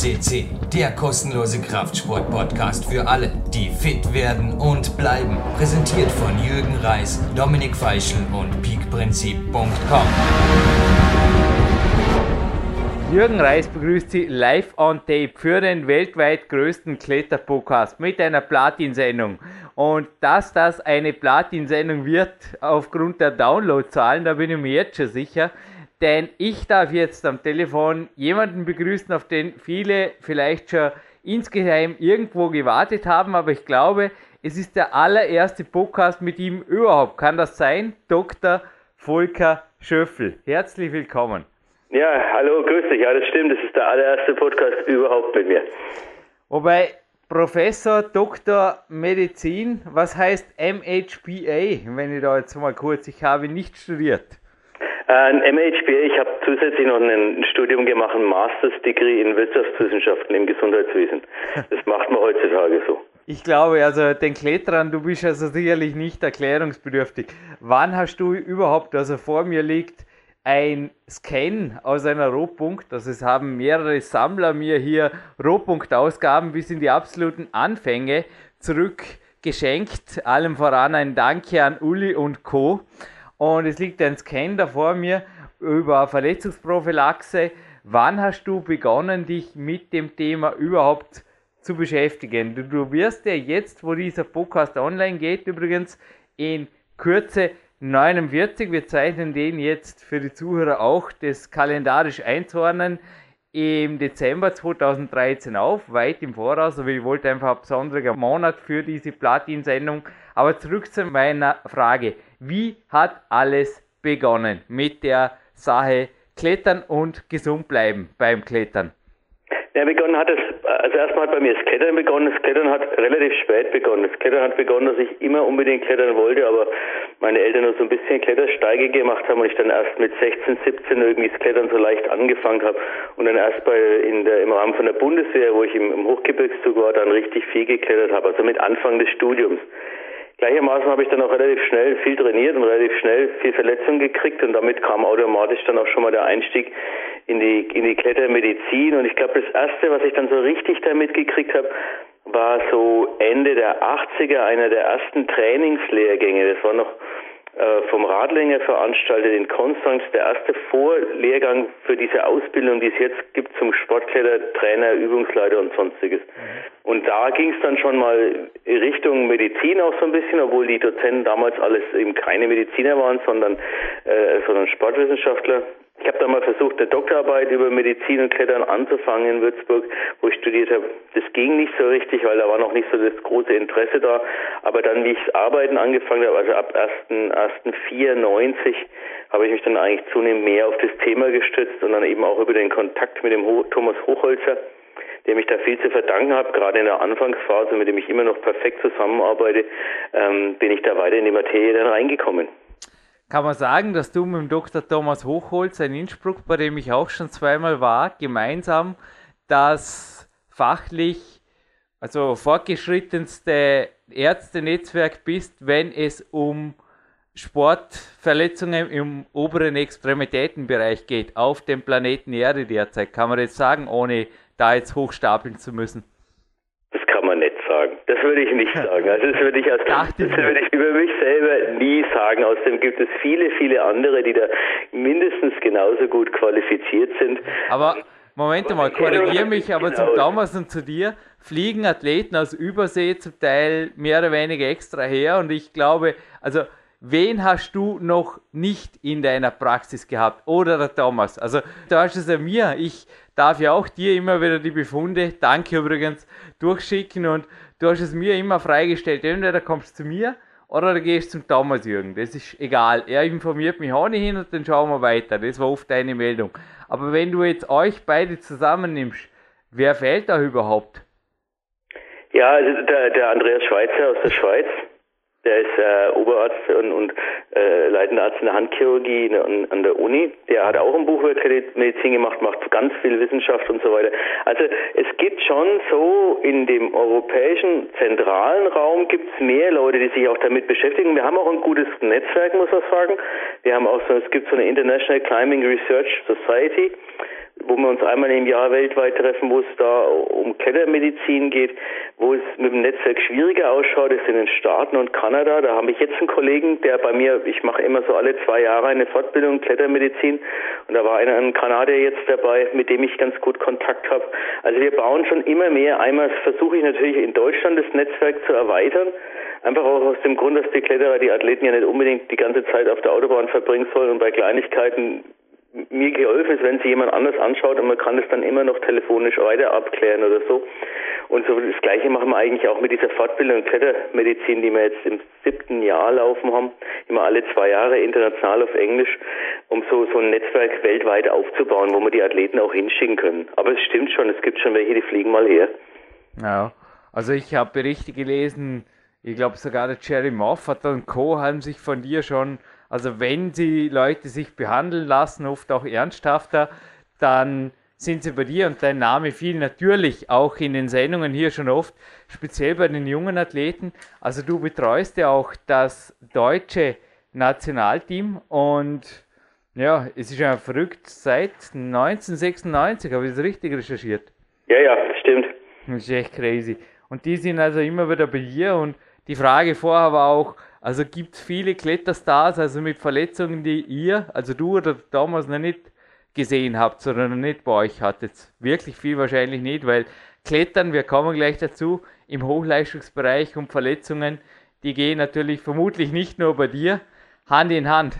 CC, der kostenlose Kraftsport-Podcast für alle, die fit werden und bleiben. Präsentiert von Jürgen Reis, Dominik Feischl und peakprinzip.com. Jürgen Reis begrüßt Sie live on tape für den weltweit größten Kletterpodcast mit einer Platin-Sendung. Und dass das eine Platin-Sendung wird aufgrund der Downloadzahlen, da bin ich mir jetzt schon sicher. Denn ich darf jetzt am Telefon jemanden begrüßen, auf den viele vielleicht schon insgeheim irgendwo gewartet haben, aber ich glaube, es ist der allererste Podcast mit ihm überhaupt. Kann das sein? Dr. Volker Schöffel. Herzlich willkommen. Ja, hallo, grüß dich. Ja, das stimmt. Das ist der allererste Podcast überhaupt mit mir. Wobei Professor, Doktor Medizin, was heißt MHPA, wenn ich da jetzt mal kurz, ich habe nicht studiert. Ein MHPA, ich habe zusätzlich noch ein Studium gemacht, ein Master's Degree in Wirtschaftswissenschaften im Gesundheitswesen. Das macht man heutzutage so. Ich glaube, also den Kletterern, du bist also sicherlich nicht erklärungsbedürftig. Wann hast du überhaupt, also vor mir liegt, ein Scan aus einer Rohpunkt. Also es haben mehrere Sammler mir hier Rohpunktausgaben bis in die absoluten Anfänge zurückgeschenkt. Allem voran ein Danke an Uli und Co. Und es liegt ein Scan da vor mir über Verletzungsprophylaxe. Wann hast du begonnen, dich mit dem Thema überhaupt zu beschäftigen? Du, du wirst ja jetzt, wo dieser Podcast online geht, übrigens in Kürze 49. Wir zeichnen den jetzt für die Zuhörer auch das kalendarisch einzuordnen im Dezember 2013 auf, weit im Voraus, aber ich wollte einfach einen besonderen Monat für diese Platin-Sendung. Aber zurück zu meiner Frage. Wie hat alles begonnen mit der Sache Klettern und gesund bleiben beim Klettern? Ja, begonnen hat es, also erstmal hat bei mir das Klettern begonnen. Das Klettern hat relativ spät begonnen. Das Klettern hat begonnen, dass ich immer unbedingt klettern wollte, aber meine Eltern nur so ein bisschen Klettersteige gemacht haben und ich dann erst mit 16, 17 irgendwie das Klettern so leicht angefangen habe und dann erst bei in der, im Rahmen von der Bundeswehr, wo ich im, im Hochgebirgszug war, dann richtig viel geklettert habe, also mit Anfang des Studiums. Gleichermaßen habe ich dann auch relativ schnell viel trainiert und relativ schnell viel Verletzungen gekriegt und damit kam automatisch dann auch schon mal der Einstieg in die, in die Klettermedizin und ich glaube, das erste, was ich dann so richtig damit gekriegt habe, war so Ende der 80er einer der ersten Trainingslehrgänge. Das war noch vom Radlinger veranstaltet in Konstanz, der erste Vorlehrgang für diese Ausbildung, die es jetzt gibt zum Sportkletter, Trainer, Übungsleiter und sonstiges. Und da ging es dann schon mal Richtung Medizin auch so ein bisschen, obwohl die Dozenten damals alles eben keine Mediziner waren, sondern, äh, sondern Sportwissenschaftler. Ich habe da mal versucht, eine Doktorarbeit über Medizin und Klettern anzufangen in Würzburg, wo ich studiert habe. Das ging nicht so richtig, weil da war noch nicht so das große Interesse da. Aber dann, wie ich das Arbeiten angefangen habe, also ab 1.1.94, habe ich mich dann eigentlich zunehmend mehr auf das Thema gestützt und dann eben auch über den Kontakt mit dem Ho Thomas Hochholzer, dem ich da viel zu verdanken habe, gerade in der Anfangsphase, mit dem ich immer noch perfekt zusammenarbeite, ähm, bin ich da weiter in die Materie dann reingekommen kann man sagen, dass du mit dem Dr. Thomas Hochholz in Innsbruck, bei dem ich auch schon zweimal war, gemeinsam das fachlich, also fortgeschrittenste Ärztenetzwerk bist, wenn es um Sportverletzungen im oberen Extremitätenbereich geht, auf dem Planeten Erde derzeit, kann man jetzt sagen, ohne da jetzt hochstapeln zu müssen. Das würde ich nicht sagen. Also das würde ich, als, das würde ich über mich selber nie sagen. Außerdem gibt es viele, viele andere, die da mindestens genauso gut qualifiziert sind. Aber Moment mal, korrigiere mich, aber genau. zum Thomas und zu dir fliegen Athleten aus Übersee zum Teil mehr oder weniger extra her und ich glaube, also wen hast du noch nicht in deiner Praxis gehabt? Oder der Thomas? Also, du hast es ja mir. Ich darf ja auch dir immer wieder die Befunde, danke übrigens, durchschicken und du hast es mir immer freigestellt. Entweder kommst du zu mir oder du gehst zum Thomas Jürgen. Das ist egal. Er informiert mich auch nicht hin und dann schauen wir weiter. Das war oft deine Meldung. Aber wenn du jetzt euch beide zusammennimmst, wer fehlt da überhaupt? Ja, also der, der Andreas Schweizer aus der Schweiz, der ist äh, Oberarzt und, und äh, leitender Arzt in der Handchirurgie an, an der Uni. Der hat auch ein Buch über Kreditmedizin gemacht, macht ganz viel Wissenschaft und so weiter. Also es gibt schon so in dem europäischen zentralen Raum gibt es mehr Leute, die sich auch damit beschäftigen. Wir haben auch ein gutes Netzwerk, muss man sagen. Wir haben auch so, es gibt so eine International Climbing Research Society wo wir uns einmal im Jahr weltweit treffen, wo es da um Klettermedizin geht, wo es mit dem Netzwerk schwieriger ausschaut, ist in den Staaten und Kanada. Da habe ich jetzt einen Kollegen, der bei mir, ich mache immer so alle zwei Jahre eine Fortbildung Klettermedizin und da war einer ein Kanadier jetzt dabei, mit dem ich ganz gut Kontakt habe. Also wir bauen schon immer mehr. Einmal versuche ich natürlich in Deutschland das Netzwerk zu erweitern. Einfach auch aus dem Grund, dass die Kletterer, die Athleten ja nicht unbedingt die ganze Zeit auf der Autobahn verbringen sollen und bei Kleinigkeiten mir geholfen ist, wenn sich jemand anders anschaut und man kann es dann immer noch telefonisch weiter abklären oder so. Und so das Gleiche machen wir eigentlich auch mit dieser Fortbildung Klettermedizin, die wir jetzt im siebten Jahr laufen haben, immer alle zwei Jahre international auf Englisch, um so, so ein Netzwerk weltweit aufzubauen, wo wir die Athleten auch hinschicken können. Aber es stimmt schon, es gibt schon welche, die fliegen mal her. Ja, also ich habe Berichte gelesen, ich glaube sogar der Jerry Moffat und Co. haben sich von dir schon also wenn die Leute sich behandeln lassen, oft auch ernsthafter, dann sind sie bei dir und dein Name fiel natürlich auch in den Sendungen hier schon oft, speziell bei den jungen Athleten. Also du betreust ja auch das deutsche Nationalteam und ja, es ist ja verrückt, seit 1996 habe ich das richtig recherchiert. Ja, ja, stimmt. Das ist echt crazy. Und die sind also immer wieder bei dir und die Frage vorher war auch, also gibt es viele Kletterstars, also mit Verletzungen, die ihr, also du oder damals noch nicht gesehen habt, sondern noch nicht bei euch hattet. Wirklich viel wahrscheinlich nicht, weil Klettern, wir kommen gleich dazu, im Hochleistungsbereich und Verletzungen, die gehen natürlich vermutlich nicht nur bei dir Hand in Hand.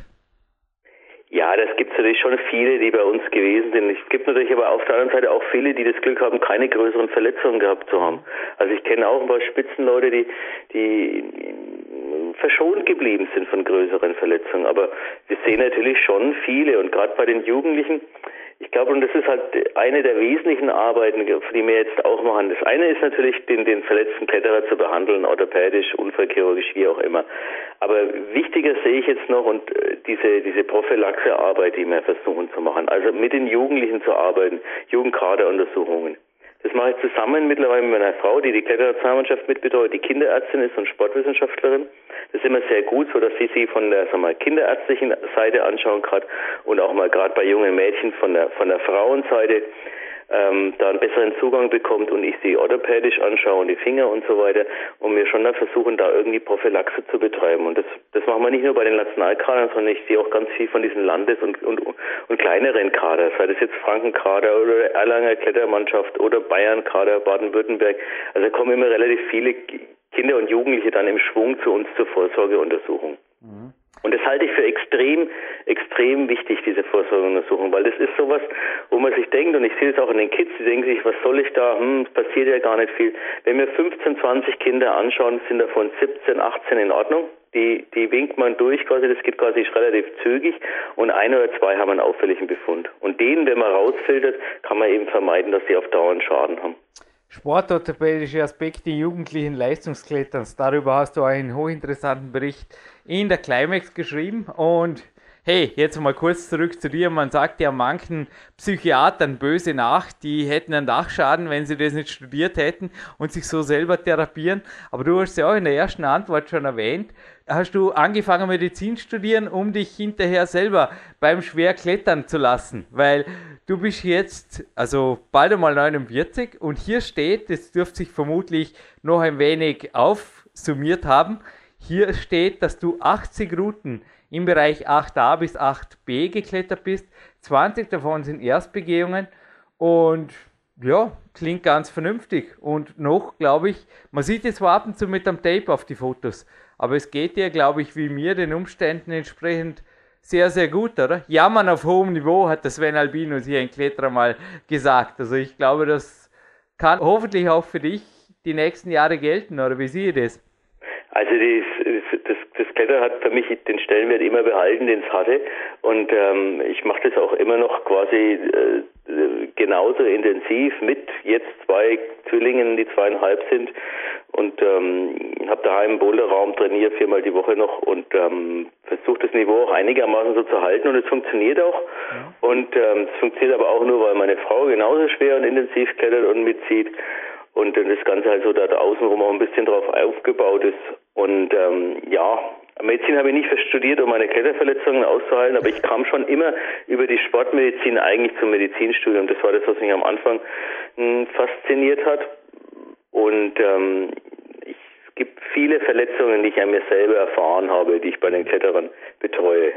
Ja, das gibt es natürlich schon viele, die bei uns gewesen sind. Es gibt natürlich aber auf der anderen Seite auch viele, die das Glück haben, keine größeren Verletzungen gehabt zu haben. Also ich kenne auch ein paar Spitzenleute, die, die verschont geblieben sind von größeren Verletzungen. Aber wir sehen natürlich schon viele und gerade bei den Jugendlichen, ich glaube, und das ist halt eine der wesentlichen Arbeiten, die wir jetzt auch machen. Das eine ist natürlich, den, den verletzten Kletterer zu behandeln, orthopädisch, unfallchirurgisch, wie auch immer. Aber wichtiger sehe ich jetzt noch und äh, diese, diese Prophylaxe-Arbeit, die wir versuchen zu machen. Also mit den Jugendlichen zu arbeiten, Jugendkaderuntersuchungen. Das mache ich zusammen mittlerweile mit meiner Frau, die die Kletternationalmannschaft mitbetreut, die Kinderärztin ist und Sportwissenschaftlerin. Das ist immer sehr gut, so dass sie sie von der sagen wir, kinderärztlichen Seite anschauen kann und auch mal gerade bei jungen Mädchen von der von der Frauenseite ähm, da einen besseren Zugang bekommt und ich sie orthopädisch anschaue und die Finger und so weiter und wir schon dann versuchen, da irgendwie Prophylaxe zu betreiben. Und das, das machen wir nicht nur bei den Nationalkadern, sondern ich sehe auch ganz viel von diesen Landes- und, und, und kleineren Kader, sei das jetzt Frankenkader oder Erlanger Klettermannschaft oder Bayern-Kader, Baden-Württemberg. Also kommen immer relativ viele Kinder und Jugendliche dann im Schwung zu uns zur Vorsorgeuntersuchung. Mhm. Und das halte ich für extrem, extrem wichtig, diese Vorsorgeuntersuchung, weil das ist sowas, wo man sich denkt, und ich sehe es auch in den Kids, die denken sich, was soll ich da, hm, es passiert ja gar nicht viel. Wenn wir 15, 20 Kinder anschauen, sind davon 17, 18 in Ordnung. Die, die winkt man durch quasi, das geht quasi relativ zügig und ein oder zwei haben einen auffälligen Befund. Und den, wenn man rausfiltert, kann man eben vermeiden, dass sie auf Dauer einen Schaden haben. Sportorthopädische Aspekte jugendlichen Leistungskletterns. Darüber hast du einen hochinteressanten Bericht in der Climax geschrieben. Und hey, jetzt mal kurz zurück zu dir. Man sagt ja manchen Psychiatern böse nach, die hätten einen Dachschaden, wenn sie das nicht studiert hätten und sich so selber therapieren. Aber du hast ja auch in der ersten Antwort schon erwähnt, hast du angefangen Medizin studieren, um dich hinterher selber beim Schwer klettern zu lassen, weil du bist jetzt also bald einmal 49 und hier steht, das dürfte sich vermutlich noch ein wenig aufsummiert haben, hier steht, dass du 80 Routen im Bereich 8a bis 8b geklettert bist, 20 davon sind Erstbegehungen und ja, klingt ganz vernünftig. Und noch, glaube ich, man sieht es zwar ab und zu mit dem Tape auf die Fotos, aber es geht dir, glaube ich, wie mir den Umständen entsprechend sehr, sehr gut, oder? Jammern auf hohem Niveau, hat der Sven Albinus hier in Kletterer mal gesagt. Also ich glaube, das kann hoffentlich auch für dich die nächsten Jahre gelten, oder wie sehe ich das? Also das, das, das Klettern hat für mich den Stellenwert immer behalten, den es hatte. Und ähm, ich mache das auch immer noch quasi äh, genauso intensiv mit jetzt zwei Zwillingen, die zweieinhalb sind. Und ähm, habe daheim im Boulderraum trainiert, viermal die Woche noch und ähm, versuche das Niveau auch einigermaßen so zu halten und es funktioniert auch. Ja. Und ähm, es funktioniert aber auch nur, weil meine Frau genauso schwer und intensiv klettert und mitzieht und das Ganze halt so da außenrum auch ein bisschen drauf aufgebaut ist. Und ähm, ja, Medizin habe ich nicht studiert, um meine Kletterverletzungen auszuhalten, aber ich kam schon immer über die Sportmedizin eigentlich zum Medizinstudium. Das war das, was mich am Anfang mh, hm, fasziniert hat. Und ähm, ich, es gibt viele Verletzungen, die ich an mir selber erfahren habe, die ich bei den Kletterern betreue.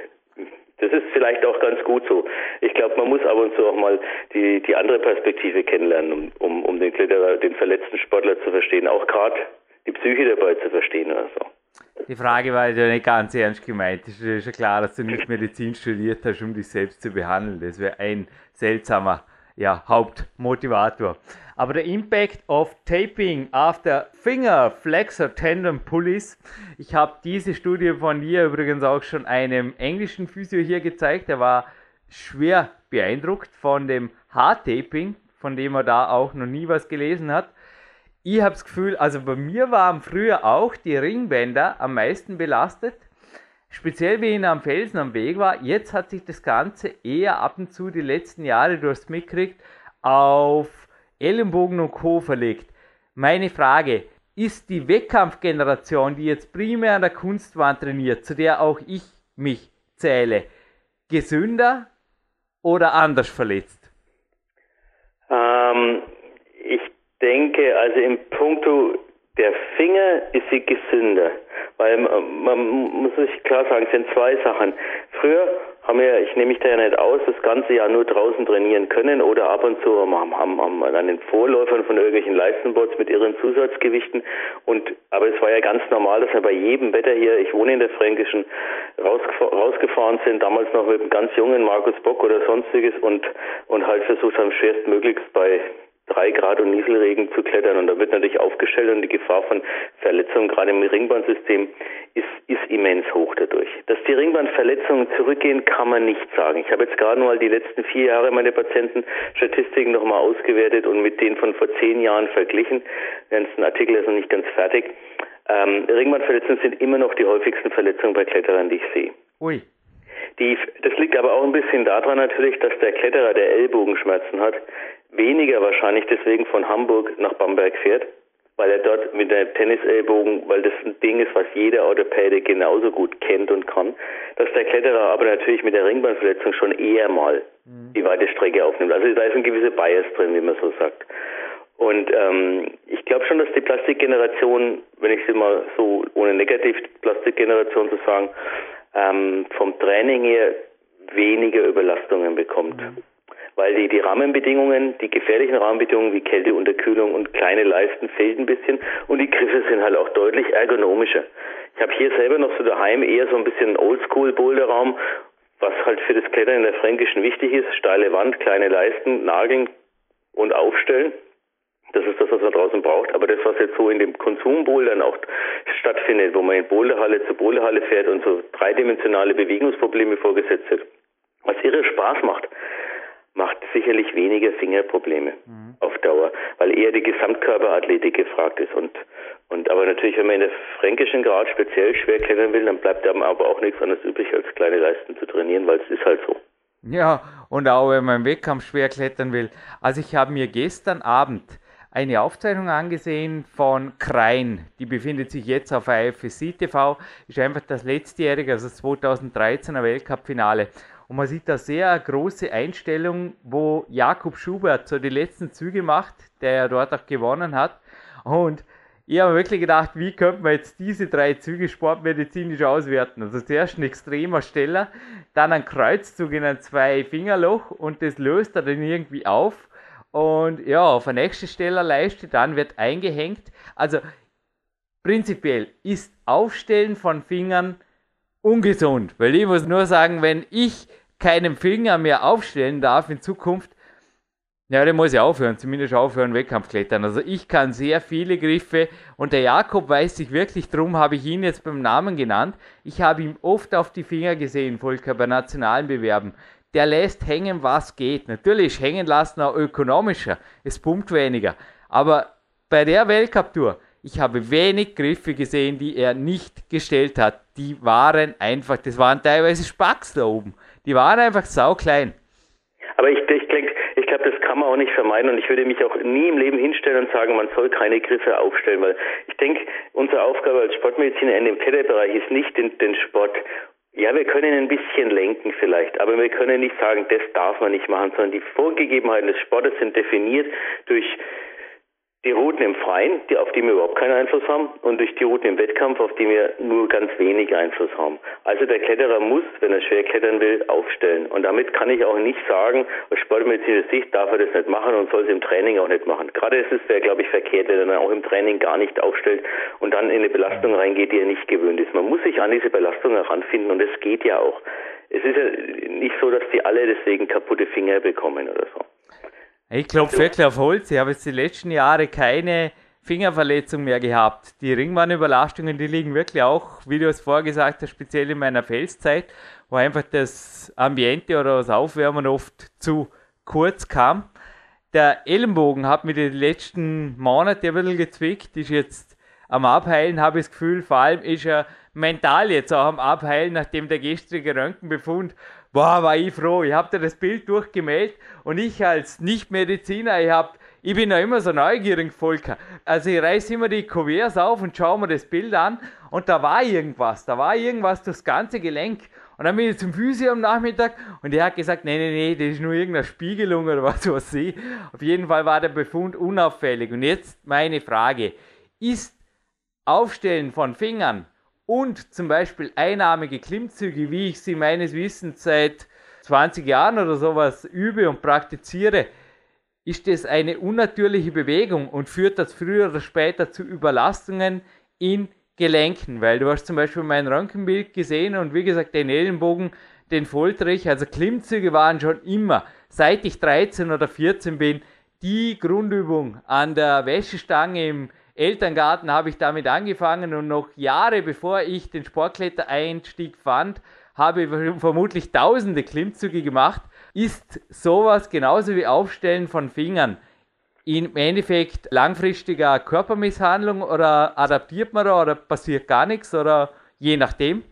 Das ist vielleicht auch ganz gut so. Ich glaube, man muss ab und zu auch mal die, die andere Perspektive kennenlernen, um, um, um den Kletterer, den verletzten Sportler zu verstehen, auch gerade die Psyche dabei zu verstehen oder so. Die Frage war ja nicht ganz ernst gemeint. Es ist ja klar, dass du nicht Medizin studiert hast, um dich selbst zu behandeln. Das wäre ein seltsamer ja, Hauptmotivator. Aber der Impact of Taping after Finger Flexor Tendon Pulleys. Ich habe diese Studie von dir übrigens auch schon einem englischen Physio hier gezeigt. Der war schwer beeindruckt von dem Haartaping, von dem er da auch noch nie was gelesen hat ich habe das Gefühl, also bei mir waren früher auch die Ringbänder am meisten belastet. Speziell wie ich am Felsen am Weg war. Jetzt hat sich das Ganze eher ab und zu die letzten Jahre, du hast mitgekriegt, auf Ellenbogen und Co. verlegt. Meine Frage, ist die Wettkampfgeneration, die jetzt primär an der Kunstwand trainiert, zu der auch ich mich zähle, gesünder oder anders verletzt? Ähm, ich denke, also im Punkto der Finger ist sie gesünder. Weil man muss sich klar sagen, es sind zwei Sachen. Früher haben wir, ich nehme mich da ja nicht aus, das ganze Jahr nur draußen trainieren können oder ab und zu haben, haben, haben an den Vorläufern von irgendwelchen Leistenboards mit ihren Zusatzgewichten. Und aber es war ja ganz normal, dass wir bei jedem Wetter hier, ich wohne in der Fränkischen, rausgefahren sind, damals noch mit einem ganz jungen Markus Bock oder sonstiges und und halt versucht haben, schwerstmöglichst bei drei Grad und Nieselregen zu klettern. Und da wird natürlich aufgestellt und die Gefahr von Verletzungen gerade im Ringbandsystem ist, ist immens hoch dadurch. Dass die Ringbandverletzungen zurückgehen, kann man nicht sagen. Ich habe jetzt gerade mal die letzten vier Jahre meine Patientenstatistiken nochmal ausgewertet und mit denen von vor zehn Jahren verglichen. Der ganze Artikel ist noch nicht ganz fertig. Ähm, Ringbandverletzungen sind immer noch die häufigsten Verletzungen bei Kletterern, die ich sehe. Ui. Die, das liegt aber auch ein bisschen daran natürlich, dass der Kletterer, der Ellbogenschmerzen hat, weniger wahrscheinlich deswegen von Hamburg nach Bamberg fährt, weil er dort mit der Tennisellbogen, weil das ein Ding ist, was jeder Orthopäde genauso gut kennt und kann, dass der Kletterer aber natürlich mit der Ringbandverletzung schon eher mal mhm. die weite Strecke aufnimmt. Also da ist ein gewisser Bias drin, wie man so sagt. Und ähm, ich glaube schon, dass die Plastikgeneration, wenn ich sie mal so ohne negativ Plastikgeneration zu sagen, ähm, vom Training her weniger Überlastungen bekommt. Mhm weil die, die Rahmenbedingungen, die gefährlichen Rahmenbedingungen wie Kälte, Unterkühlung und kleine Leisten fehlen ein bisschen und die Griffe sind halt auch deutlich ergonomischer. Ich habe hier selber noch so daheim eher so ein bisschen Oldschool-Boulderraum, was halt für das Klettern in der Fränkischen wichtig ist. Steile Wand, kleine Leisten, Nageln und Aufstellen. Das ist das, was man draußen braucht. Aber das, was jetzt so in dem Konsumbouldern auch stattfindet, wo man in Boulderhalle zu Boulderhalle fährt und so dreidimensionale Bewegungsprobleme vorgesetzt wird, was irre Spaß macht, macht sicherlich weniger Fingerprobleme mhm. auf Dauer, weil eher die Gesamtkörperathletik gefragt ist und und aber natürlich, wenn man in der fränkischen Grad speziell schwer klettern will, dann bleibt einem aber auch nichts anderes übrig, als kleine Leisten zu trainieren, weil es ist halt so. Ja, und auch wenn man im Wettkampf schwer klettern will. Also ich habe mir gestern Abend eine Aufzeichnung angesehen von Krein. Die befindet sich jetzt auf IFSC TV. Ist einfach das letztjährige, also 2013er Weltcup-Finale. Und man sieht da sehr große Einstellung, wo Jakob Schubert so die letzten Züge macht, der ja dort auch gewonnen hat. Und ich habe wirklich gedacht, wie könnte man jetzt diese drei Züge sportmedizinisch auswerten? Also zuerst ein extremer Steller, dann ein Kreuzzug in ein Zwei-Fingerloch und das löst er dann irgendwie auf. Und ja, auf der nächsten Stellerleiste, dann wird eingehängt. Also prinzipiell ist Aufstellen von Fingern ungesund. Weil ich muss nur sagen, wenn ich keinen Finger mehr aufstellen darf in Zukunft, ja, dann muss ich aufhören, zumindest aufhören Wettkampfklettern. Also ich kann sehr viele Griffe und der Jakob weiß sich wirklich, drum habe ich ihn jetzt beim Namen genannt. Ich habe ihm oft auf die Finger gesehen, Volker, bei nationalen Bewerben. Der lässt hängen, was geht. Natürlich hängen lassen auch ökonomischer, es pumpt weniger. Aber bei der Weltcup-Tour, ich habe wenig Griffe gesehen, die er nicht gestellt hat. Die waren einfach, das waren teilweise Spacks da oben. Die waren einfach sauklein. Aber ich, ich, ich glaube, das kann man auch nicht vermeiden und ich würde mich auch nie im Leben hinstellen und sagen, man soll keine Griffe aufstellen, weil ich denke, unsere Aufgabe als Sportmediziner in dem Kletterbereich ist nicht den, den Sport ja, wir können ein bisschen lenken vielleicht, aber wir können nicht sagen, das darf man nicht machen, sondern die Vorgegebenheiten des Sportes sind definiert durch die Routen im Freien, die, auf die wir überhaupt keinen Einfluss haben, und durch die Routen im Wettkampf, auf die wir nur ganz wenig Einfluss haben. Also der Kletterer muss, wenn er schwer klettern will, aufstellen. Und damit kann ich auch nicht sagen, aus sportmedizinischer Sicht darf er das nicht machen und soll es im Training auch nicht machen. Gerade ist es glaube ich, verkehrt, wenn er auch im Training gar nicht aufstellt und dann in eine Belastung reingeht, die er nicht gewöhnt ist. Man muss sich an diese Belastung heranfinden und es geht ja auch. Es ist ja nicht so, dass die alle deswegen kaputte Finger bekommen oder so. Ich klopfe wirklich auf Holz. Ich habe jetzt die letzten Jahre keine Fingerverletzung mehr gehabt. Die Ringbahnüberlastungen, die liegen wirklich auch, wie du es vorher gesagt hast, speziell in meiner Felszeit, wo einfach das Ambiente oder das Aufwärmen oft zu kurz kam. Der Ellenbogen hat mir die letzten Monate ein bisschen gezwickt, ist jetzt am Abheilen, habe ich das Gefühl, vor allem ist er mental jetzt auch am Abheilen, nachdem der gestrige Röntgenbefund boah, war ich froh. Ich habe dir das Bild durchgemeldet und ich als Nicht-Mediziner, ich, ich bin ja immer so neugierig, Volker. Also ich reiße immer die Kuverts auf und schaue mir das Bild an und da war irgendwas, da war irgendwas das ganze Gelenk. Und dann bin ich zum Physio am Nachmittag und der hat gesagt, nee, nee, nee, das ist nur irgendeine Spiegelung oder was weiß ich. Auf jeden Fall war der Befund unauffällig. Und jetzt meine Frage, ist Aufstellen von Fingern und zum Beispiel einarmige Klimmzüge, wie ich sie meines Wissens seit 20 Jahren oder sowas übe und praktiziere, ist das eine unnatürliche Bewegung und führt das früher oder später zu Überlastungen in Gelenken, weil du hast zum Beispiel mein Röntgenbild gesehen und wie gesagt, den Ellenbogen, den foltere ich, also Klimmzüge waren schon immer, seit ich 13 oder 14 bin, die Grundübung an der Wäschestange im Elterngarten habe ich damit angefangen und noch Jahre bevor ich den Sportklettereinstieg fand, habe ich vermutlich tausende Klimmzüge gemacht. Ist sowas genauso wie Aufstellen von Fingern im Endeffekt langfristiger Körpermisshandlung oder adaptiert man da oder passiert gar nichts oder je nachdem?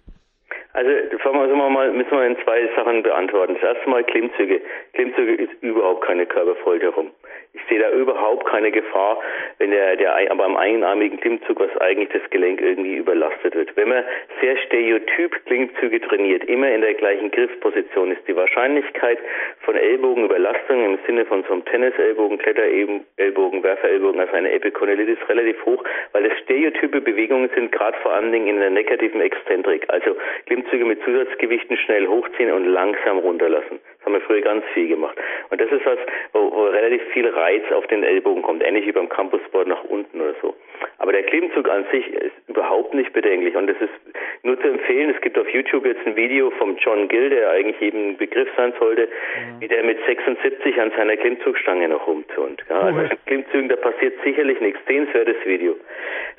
Also fangen wir mal, müssen wir in zwei Sachen beantworten. Das erste Mal Klimmzüge. Klimmzüge ist überhaupt keine Körperfolterung. Ich sehe da überhaupt keine Gefahr, wenn der, der beim einarmigen Klimmzug, was eigentlich das Gelenk irgendwie überlastet wird. Wenn man sehr stereotyp Klimmzüge trainiert, immer in der gleichen Griffposition, ist die Wahrscheinlichkeit von Ellbogenüberlastung im Sinne von so einem Tennisellbogen, Kletterellbogen, Werferellbogen, also eine Epikondylitis relativ hoch, weil das stereotype Bewegungen sind, gerade vor allen Dingen in der negativen Exzentrik. Also Klimmzüge mit Zusatzgewichten schnell hochziehen und langsam runterlassen. Das haben wir früher ganz viel gemacht. Und das ist was, wo, wo relativ viel Reiz auf den Ellbogen kommt, ähnlich wie beim Campusboard nach unten oder so. Aber der Klimmzug an sich ist überhaupt nicht bedenklich und es ist nur zu empfehlen, es gibt auf YouTube jetzt ein Video vom John Gill, der eigentlich eben ein Begriff sein sollte, mhm. wie der mit 76 an seiner Klimmzugstange noch rumturnt. Ja, also in Klimmzügen, da passiert sicherlich nichts. Sehenswertes Video.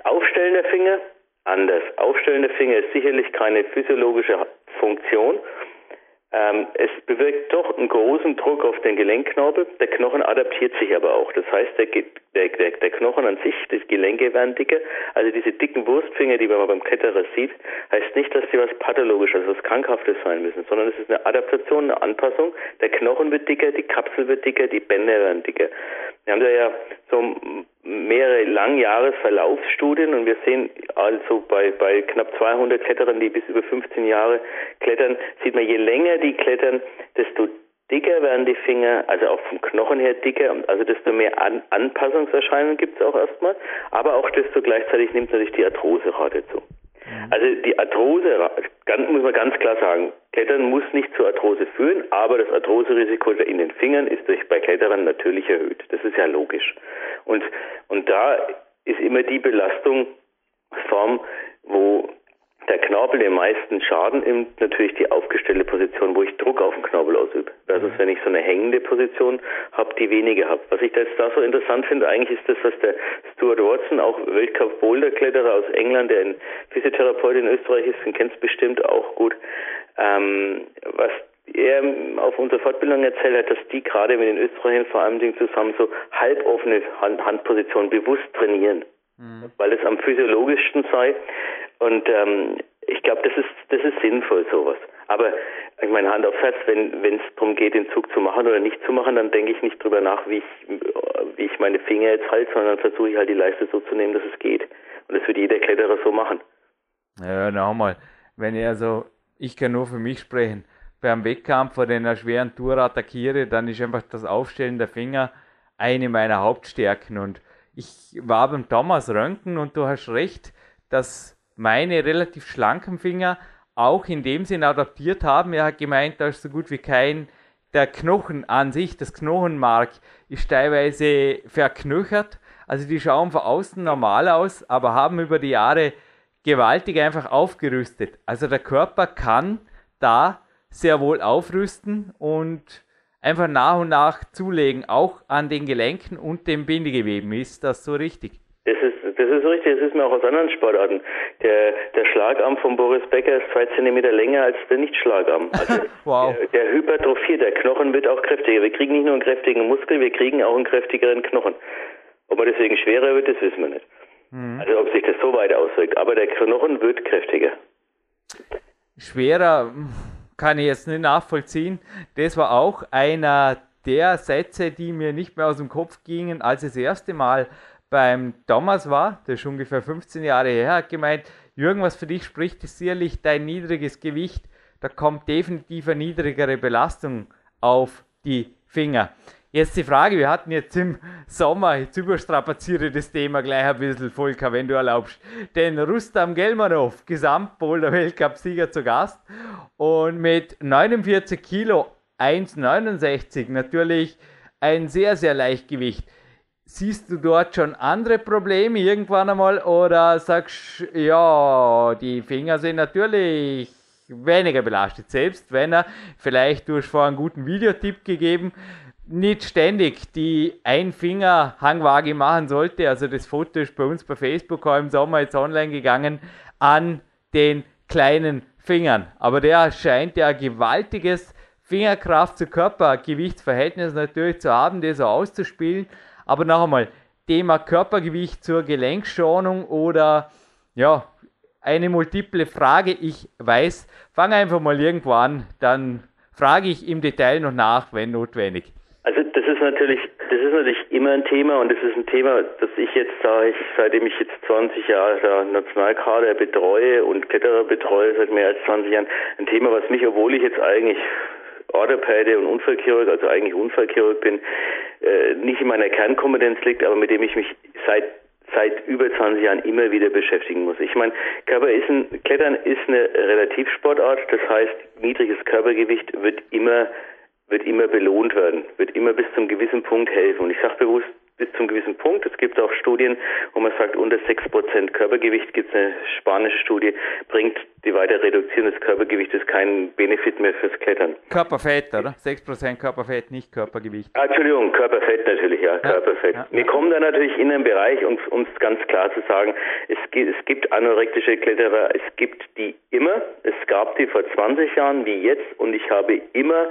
Aufstellen der Finger, anders. Aufstellen der Finger ist sicherlich keine physiologische Funktion, ähm, es bewirkt doch einen großen Druck auf den Gelenkknorpel. Der Knochen adaptiert sich aber auch. Das heißt, der, der, der, der Knochen an sich, die Gelenke werden dicker. Also diese dicken Wurstfinger, die man beim Kletterer sieht, heißt nicht, dass sie was pathologisches, was Krankhaftes sein müssen, sondern es ist eine Adaptation, eine Anpassung. Der Knochen wird dicker, die Kapsel wird dicker, die Bänder werden dicker. Wir haben da ja so mehrere Langjahresverlaufsstudien und wir sehen also bei, bei knapp 200 Kletterern, die bis über 15 Jahre klettern, sieht man, je länger die klettern, desto dicker werden die Finger, also auch vom Knochen her dicker, also desto mehr An Anpassungserscheinungen gibt es auch erstmal, aber auch desto gleichzeitig nimmt natürlich die Arthroserate zu. Also die Arthrose, ganz, muss man ganz klar sagen, Klettern muss nicht zur Arthrose führen, aber das Arthroserisiko in den Fingern ist durch bei Kletterern natürlich erhöht. Das ist ja logisch. Und, und da ist immer die Belastungsform, wo der Knorpel den meisten Schaden nimmt, natürlich die aufgestellte Position, wo ich Druck auf den Knorpel ausübe. Versus mhm. wenn ich so eine hängende Position habe, die weniger habe. Was ich jetzt da so interessant finde, eigentlich ist das, was der Stuart Watson, auch Weltcup-Boulder-Kletterer aus England, der ein Physiotherapeut in Österreich ist, den kennst bestimmt auch gut, ähm, was er auf unserer Fortbildung erzählt hat, dass die gerade mit den Österreichern vor allem zusammen so halboffene Hand Handpositionen bewusst trainieren, mhm. weil es am physiologischsten sei. Und ähm, ich glaube, das ist das ist sinnvoll sowas. Aber ich meine, Hand aufs Herz, wenn es darum geht, den Zug zu machen oder nicht zu machen, dann denke ich nicht drüber nach, wie ich, wie ich meine Finger jetzt halte, sondern versuche ich halt die Leiste so zu nehmen, dass es geht. Und das wird jeder Kletterer so machen. Ja, nochmal, wenn ich also, ich kann nur für mich sprechen, beim Wettkampf oder in einer schweren Tour attackiere, dann ist einfach das Aufstellen der Finger eine meiner Hauptstärken. Und ich war beim Thomas Röntgen und du hast recht, dass meine relativ schlanken Finger auch in dem Sinn adaptiert haben. Er hat gemeint, da ist so gut wie kein der Knochen an sich, das Knochenmark, ist teilweise verknöchert. Also die schauen von außen normal aus, aber haben über die Jahre gewaltig einfach aufgerüstet. Also der Körper kann da sehr wohl aufrüsten und einfach nach und nach zulegen, auch an den Gelenken und dem Bindegeweben. Ist das so richtig? Das ist, das ist richtig, das ist mir auch aus anderen Sportarten. Der, der Schlagarm von Boris Becker ist zwei Zentimeter länger als der Nicht-Schlagarm. Also wow. Der, der hypertrophiert, der Knochen wird auch kräftiger. Wir kriegen nicht nur einen kräftigen Muskel, wir kriegen auch einen kräftigeren Knochen. Ob er deswegen schwerer wird, das wissen wir nicht. Mhm. Also ob sich das so weit auswirkt. Aber der Knochen wird kräftiger. Schwerer kann ich jetzt nicht nachvollziehen. Das war auch einer der Sätze, die mir nicht mehr aus dem Kopf gingen, als ich das erste Mal beim Thomas war, der ist ungefähr 15 Jahre her, hat gemeint, Jürgen, was für dich spricht, ist sicherlich dein niedriges Gewicht. Da kommt definitiv eine niedrigere Belastung auf die Finger. Jetzt die Frage, wir hatten jetzt im Sommer, jetzt überstrapaziere das Thema gleich ein bisschen, Volker, wenn du erlaubst, den Rustam Gelmanov, Gesamtboulder-Weltcup-Sieger zu Gast und mit 49 Kilo 1,69 natürlich ein sehr, sehr Leichtgewicht. Siehst du dort schon andere Probleme irgendwann einmal oder sagst ja, die Finger sind natürlich weniger belastet, selbst wenn er, vielleicht du hast vorhin einen guten Videotipp gegeben, nicht ständig die Ein-Finger-Hangwaage machen sollte. Also das Foto ist bei uns bei Facebook auch im Sommer jetzt online gegangen an den kleinen Fingern. Aber der scheint ja gewaltiges Fingerkraft zu Körpergewichtsverhältnis natürlich zu haben, das so auszuspielen. Aber noch einmal, Thema Körpergewicht zur Gelenkschonung oder ja, eine multiple Frage. Ich weiß, fang einfach mal irgendwo an, dann frage ich im Detail noch nach, wenn notwendig. Also das ist natürlich, das ist natürlich immer ein Thema und das ist ein Thema, das ich jetzt, sage ich, seitdem ich jetzt 20 Jahre der Nationalkader betreue und Kletterer betreue seit mehr als 20 Jahren, ein Thema, was mich, obwohl ich jetzt eigentlich Orthopäde und Unfallchirurg, also eigentlich Unfallchirurg bin, äh, nicht in meiner Kernkompetenz liegt, aber mit dem ich mich seit seit über 20 Jahren immer wieder beschäftigen muss. Ich meine, Körper ist ein, Klettern ist eine Relativsportart, das heißt, niedriges Körpergewicht wird immer wird immer belohnt werden, wird immer bis zum gewissen Punkt helfen. Und ich sage bewusst bis zum gewissen Punkt. Es gibt auch Studien, wo man sagt, unter 6% Körpergewicht gibt es eine spanische Studie, bringt die weitere Reduktion des Körpergewichtes keinen Benefit mehr fürs Klettern. Körperfett, oder? 6% Körperfett, nicht Körpergewicht. Ah, Entschuldigung, Körperfett natürlich, ja, ja Körperfett. Ja, Wir kommen da natürlich in einen Bereich, um es ganz klar zu sagen, es gibt, es gibt anorektische Kletterer, es gibt die immer, es gab die vor 20 Jahren wie jetzt und ich habe immer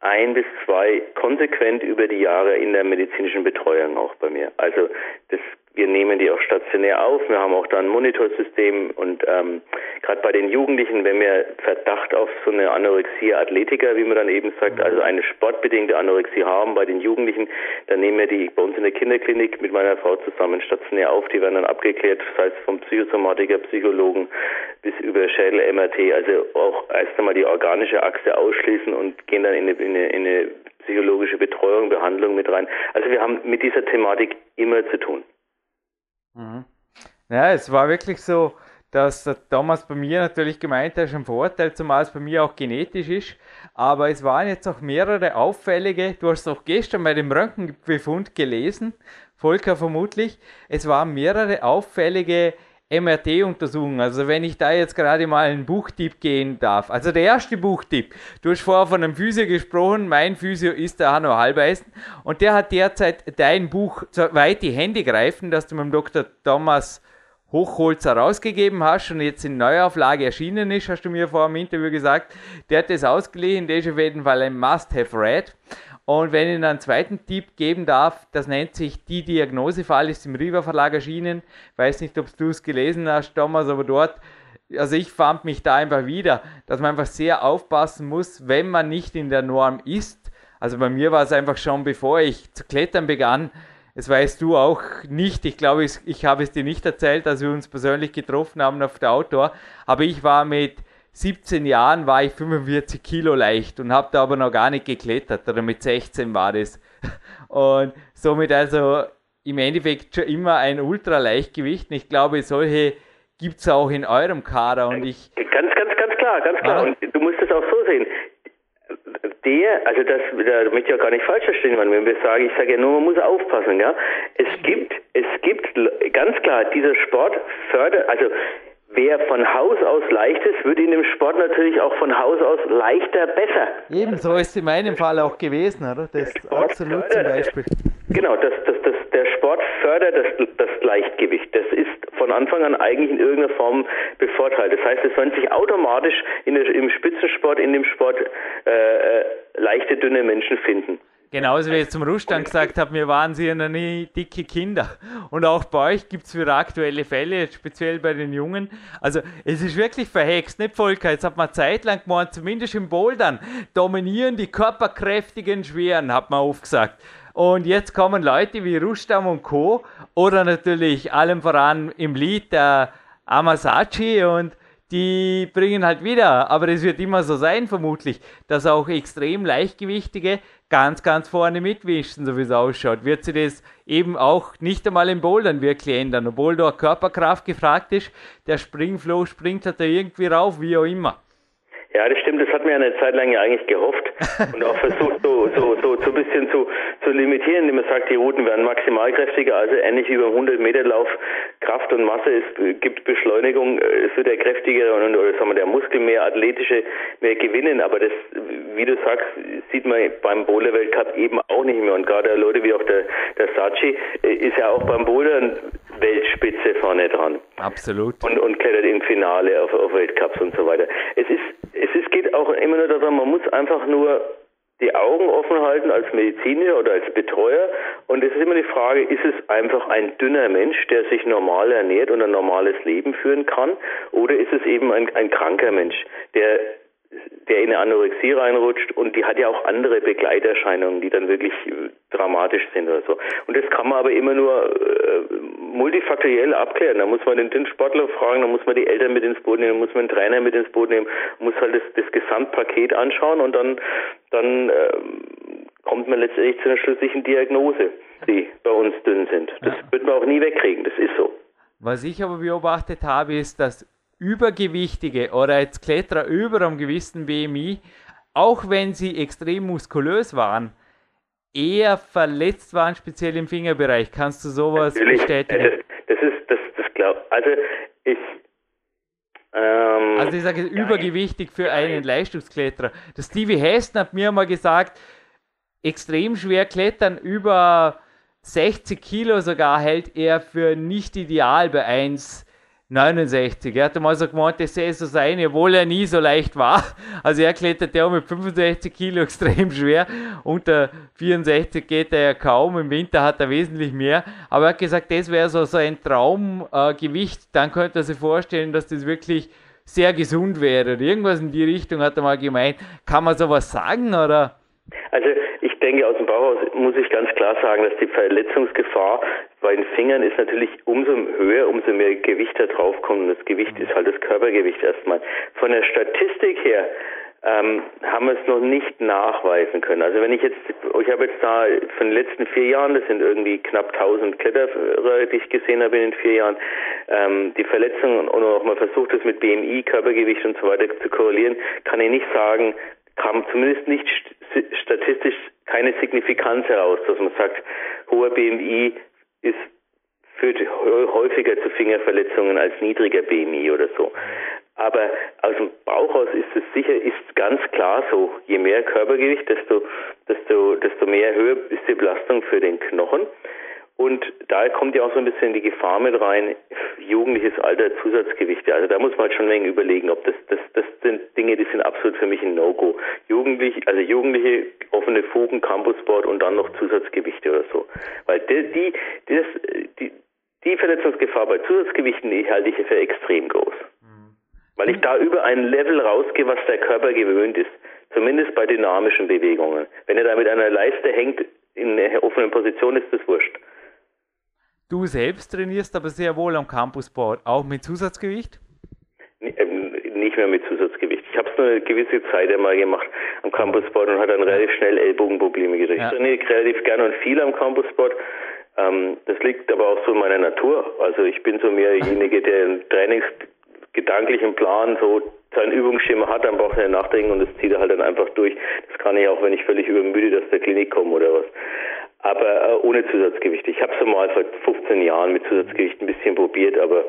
ein bis zwei konsequent über die Jahre in der medizinischen Betreuung auch bei mir. Also das wir nehmen die auch stationär auf. Wir haben auch da ein Monitorsystem und ähm, gerade bei den Jugendlichen, wenn wir Verdacht auf so eine Anorexie Athletiker, wie man dann eben sagt, also eine sportbedingte Anorexie haben bei den Jugendlichen, dann nehmen wir die bei uns in der Kinderklinik mit meiner Frau zusammen stationär auf. Die werden dann abgeklärt, das heißt vom Psychosomatiker, Psychologen bis über Schädel, MRT, also auch erst einmal die organische Achse ausschließen und gehen dann in eine, in eine, in eine psychologische Betreuung, Behandlung mit rein. Also wir haben mit dieser Thematik immer zu tun. Mhm. Ja, es war wirklich so, dass der Thomas bei mir natürlich gemeint hat, ein Vorteil, zumal es bei mir auch genetisch ist. Aber es waren jetzt auch mehrere auffällige, du hast auch gestern bei dem Röntgenbefund gelesen, Volker vermutlich, es waren mehrere auffällige MRT-Untersuchungen. Also wenn ich da jetzt gerade mal einen Buchtipp gehen darf. Also der erste Buchtipp. Du hast vorher von einem Physio gesprochen. Mein Physio ist der Hanno Halbeisen. Und der hat derzeit dein Buch so weit die Hände greifen, dass du mit dem Dr. Thomas Hochholzer rausgegeben hast und jetzt in Neuauflage erschienen ist, hast du mir vor dem Interview gesagt. Der hat das ausgeliehen, der ist auf jeden Fall ein Must-Have-Read. Und wenn ich Ihnen einen zweiten Tipp geben darf, das nennt sich Die Diagnosefall, ist im Riva Verlag erschienen. Weiß nicht, ob du es gelesen hast, Thomas, aber dort also ich fand mich da einfach wieder, dass man einfach sehr aufpassen muss, wenn man nicht in der Norm ist. Also bei mir war es einfach schon, bevor ich zu klettern begann, das weißt du auch nicht. Ich glaube, ich, ich habe es dir nicht erzählt, als wir uns persönlich getroffen haben auf der Outdoor. Aber ich war mit 17 Jahren, war ich 45 Kilo leicht und habe da aber noch gar nicht geklettert. Oder mit 16 war das. Und somit also im Endeffekt schon immer ein Ultraleichtgewicht. Und ich glaube, solche gibt es auch in eurem Kader. Und ich ganz, ganz, ganz klar, ganz klar. Ah. Und du musst es auch so sehen der, also das, da möchte ich auch gar nicht falsch verstehen, wenn wir sagen, ich sage ja nur, man muss aufpassen, ja. Es gibt, es gibt ganz klar, dieser Sport fördert, also Wer von Haus aus leicht ist, wird in dem Sport natürlich auch von Haus aus leichter besser. Ebenso ist es in meinem Fall auch gewesen, oder? Das ist absolut zum Beispiel. Genau, das, das, das, der Sport fördert das, das Gleichgewicht. Das ist von Anfang an eigentlich in irgendeiner Form bevorteilt. Das heißt, es sollen sich automatisch in der, im Spitzensport, in dem Sport äh, äh, leichte, dünne Menschen finden. Genauso wie ich zum Rustand gesagt habe, wir waren sie ja noch nie dicke Kinder. Und auch bei euch gibt es wieder aktuelle Fälle, speziell bei den Jungen. Also es ist wirklich verhext, nicht Volker? Jetzt hat man zeitlang gemeint, zumindest im Bouldern dominieren die körperkräftigen Schweren, hat man oft gesagt. Und jetzt kommen Leute wie Rustam und Co. Oder natürlich allem voran im Lied der Amasachi und die bringen halt wieder, aber es wird immer so sein, vermutlich, dass auch extrem leichtgewichtige ganz, ganz vorne mitwischen, so wie es ausschaut. Wird sie das eben auch nicht einmal im Bouldern wirklich ändern, obwohl da Körperkraft gefragt ist, der Springflow springt halt da irgendwie rauf, wie auch immer. Ja, das stimmt, das hat mir eine Zeit lang ja eigentlich gehofft und auch versucht, so, so, so, so ein bisschen zu, zu limitieren, indem man sagt, die Routen werden maximalkräftiger, also ähnlich wie beim 100 Meter Lauf Kraft und Masse, es gibt Beschleunigung, es wird der kräftiger und, oder sagen wir, der Muskel mehr athletische mehr gewinnen, aber das, wie du sagst, sieht man beim Bowler Weltcup eben auch nicht mehr. Und gerade Leute wie auch der, der Sachi äh, ist ja auch beim Bouldern Weltspitze vorne dran. Absolut. Und, und klettert im Finale auf, auf Weltcups und so weiter. Es ist, es ist, geht auch immer nur darum, man muss einfach nur die Augen offen halten als Mediziner oder als Betreuer. Und es ist immer die Frage, ist es einfach ein dünner Mensch, der sich normal ernährt und ein normales Leben führen kann? Oder ist es eben ein, ein kranker Mensch, der der in eine Anorexie reinrutscht und die hat ja auch andere Begleiterscheinungen, die dann wirklich äh, dramatisch sind oder so. Und das kann man aber immer nur äh, multifaktoriell abklären. Da muss man den, den Sportler fragen, da muss man die Eltern mit ins Boot nehmen, da muss man den Trainer mit ins Boot nehmen, muss halt das, das Gesamtpaket anschauen und dann, dann äh, kommt man letztendlich zu einer schlüssigen Diagnose, die bei uns dünn sind. Das ja. wird man auch nie wegkriegen, das ist so. Was ich aber beobachtet habe, ist, dass Übergewichtige oder jetzt Kletterer über einem gewissen BMI, auch wenn sie extrem muskulös waren, eher verletzt waren, speziell im Fingerbereich. Kannst du sowas Natürlich. bestätigen? Also, das ist, das, das glaub, also ich, ähm, also ich sage übergewichtig für einen Leistungskletterer. Der Stevie Heston hat mir mal gesagt, extrem schwer klettern, über 60 Kilo sogar hält er für nicht ideal bei 1 69. Er hatte mal so gemeint, das sähe so sein, obwohl er nie so leicht war. Also er klettert ja mit 65 Kilo extrem schwer. Unter 64 geht er ja kaum. Im Winter hat er wesentlich mehr. Aber er hat gesagt, das wäre so, ein Traumgewicht. Äh, Dann könnte er sich vorstellen, dass das wirklich sehr gesund wäre. Irgendwas in die Richtung hat er mal gemeint. Kann man sowas sagen oder? Also ich denke, aus dem Bauhaus muss ich ganz klar sagen, dass die Verletzungsgefahr bei den Fingern ist natürlich umso höher, umso mehr Gewicht da drauf kommt. Und das Gewicht ist halt das Körpergewicht erstmal. Von der Statistik her ähm, haben wir es noch nicht nachweisen können. Also wenn ich jetzt, ich habe jetzt da von den letzten vier Jahren, das sind irgendwie knapp 1000 Kletterer, die ich gesehen habe in den vier Jahren, ähm, die Verletzungen und auch mal versucht, das mit BMI, Körpergewicht und so weiter zu korrelieren, kann ich nicht sagen, kam zumindest nicht statistisch keine Signifikanz heraus, dass man sagt, hoher BMI ist führt häufiger zu Fingerverletzungen als niedriger BMI oder so. Aber aus dem Bauch aus ist es sicher, ist ganz klar so, je mehr Körpergewicht, desto, desto, desto mehr höher ist die Belastung für den Knochen. Und da kommt ja auch so ein bisschen die Gefahr mit rein, jugendliches Alter, Zusatzgewichte. Also da muss man halt schon ein wenig überlegen, ob das, das, das sind Dinge, die sind absolut für mich ein No-Go. Jugendlich, also Jugendliche, offene Fugen, Campussport und dann noch Zusatzgewichte oder so. Weil die, die, das, die, die Verletzungsgefahr bei Zusatzgewichten, die halte ich für extrem groß. Weil ich da über ein Level rausgehe, was der Körper gewöhnt ist. Zumindest bei dynamischen Bewegungen. Wenn er da mit einer Leiste hängt, in einer offenen Position, ist das wurscht. Du selbst trainierst aber sehr wohl am Campusboard, auch mit Zusatzgewicht? Ähm, nicht mehr mit Zusatzgewicht. Ich habe es nur eine gewisse Zeit einmal gemacht am Campusboard und hatte dann relativ schnell Ellbogenprobleme gekriegt. Ja. Ich trainiere relativ gerne und viel am Campusboard. Ähm, das liegt aber auch so in meiner Natur. Also ich bin so mehr derjenige, der einen trainingsgedanklichen Plan so sein Übungsschema hat, dann braucht er nachdenken und das zieht er halt dann einfach durch. Das kann ich auch, wenn ich völlig übermüdet aus der Klinik komme oder was. Aber äh, ohne Zusatzgewicht. Ich habe es mal vor 15 Jahren mit Zusatzgewicht ein bisschen probiert, aber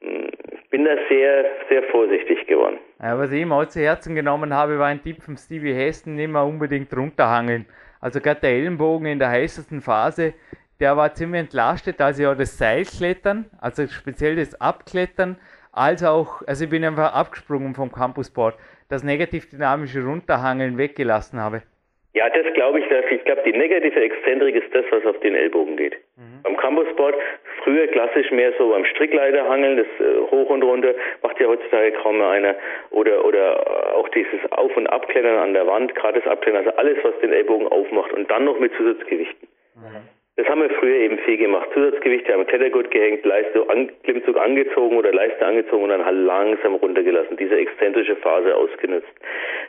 ich bin da sehr, sehr vorsichtig geworden. Ja, was ich immer zu Herzen genommen habe, war ein Tipp von Stevie Hessen, nicht mehr unbedingt runterhangeln. Also gerade der Ellenbogen in der heißesten Phase, der war ziemlich entlastet, also ja das Seilklettern, also speziell das Abklettern, als auch, also ich bin einfach abgesprungen vom Campusboard, das negativ dynamische Runterhangeln weggelassen habe. Ja, das glaube ich. Ich glaube, die negative Exzentrik ist das, was auf den Ellbogen geht. Mhm. Beim Campusboard früher klassisch mehr so beim Strickleiterhangeln, das äh, hoch und runter macht ja heutzutage kaum mehr einer. Oder oder auch dieses Auf- und Abklettern an der Wand, gerade das Abklettern, also alles, was den Ellbogen aufmacht und dann noch mit Zusatzgewichten. Mhm. Das haben wir früher eben viel gemacht. Zusatzgewichte haben Klettergurt gehängt, Leiste, an, Klimmzug angezogen oder Leiste angezogen und dann halt langsam runtergelassen. Diese exzentrische Phase ausgenutzt.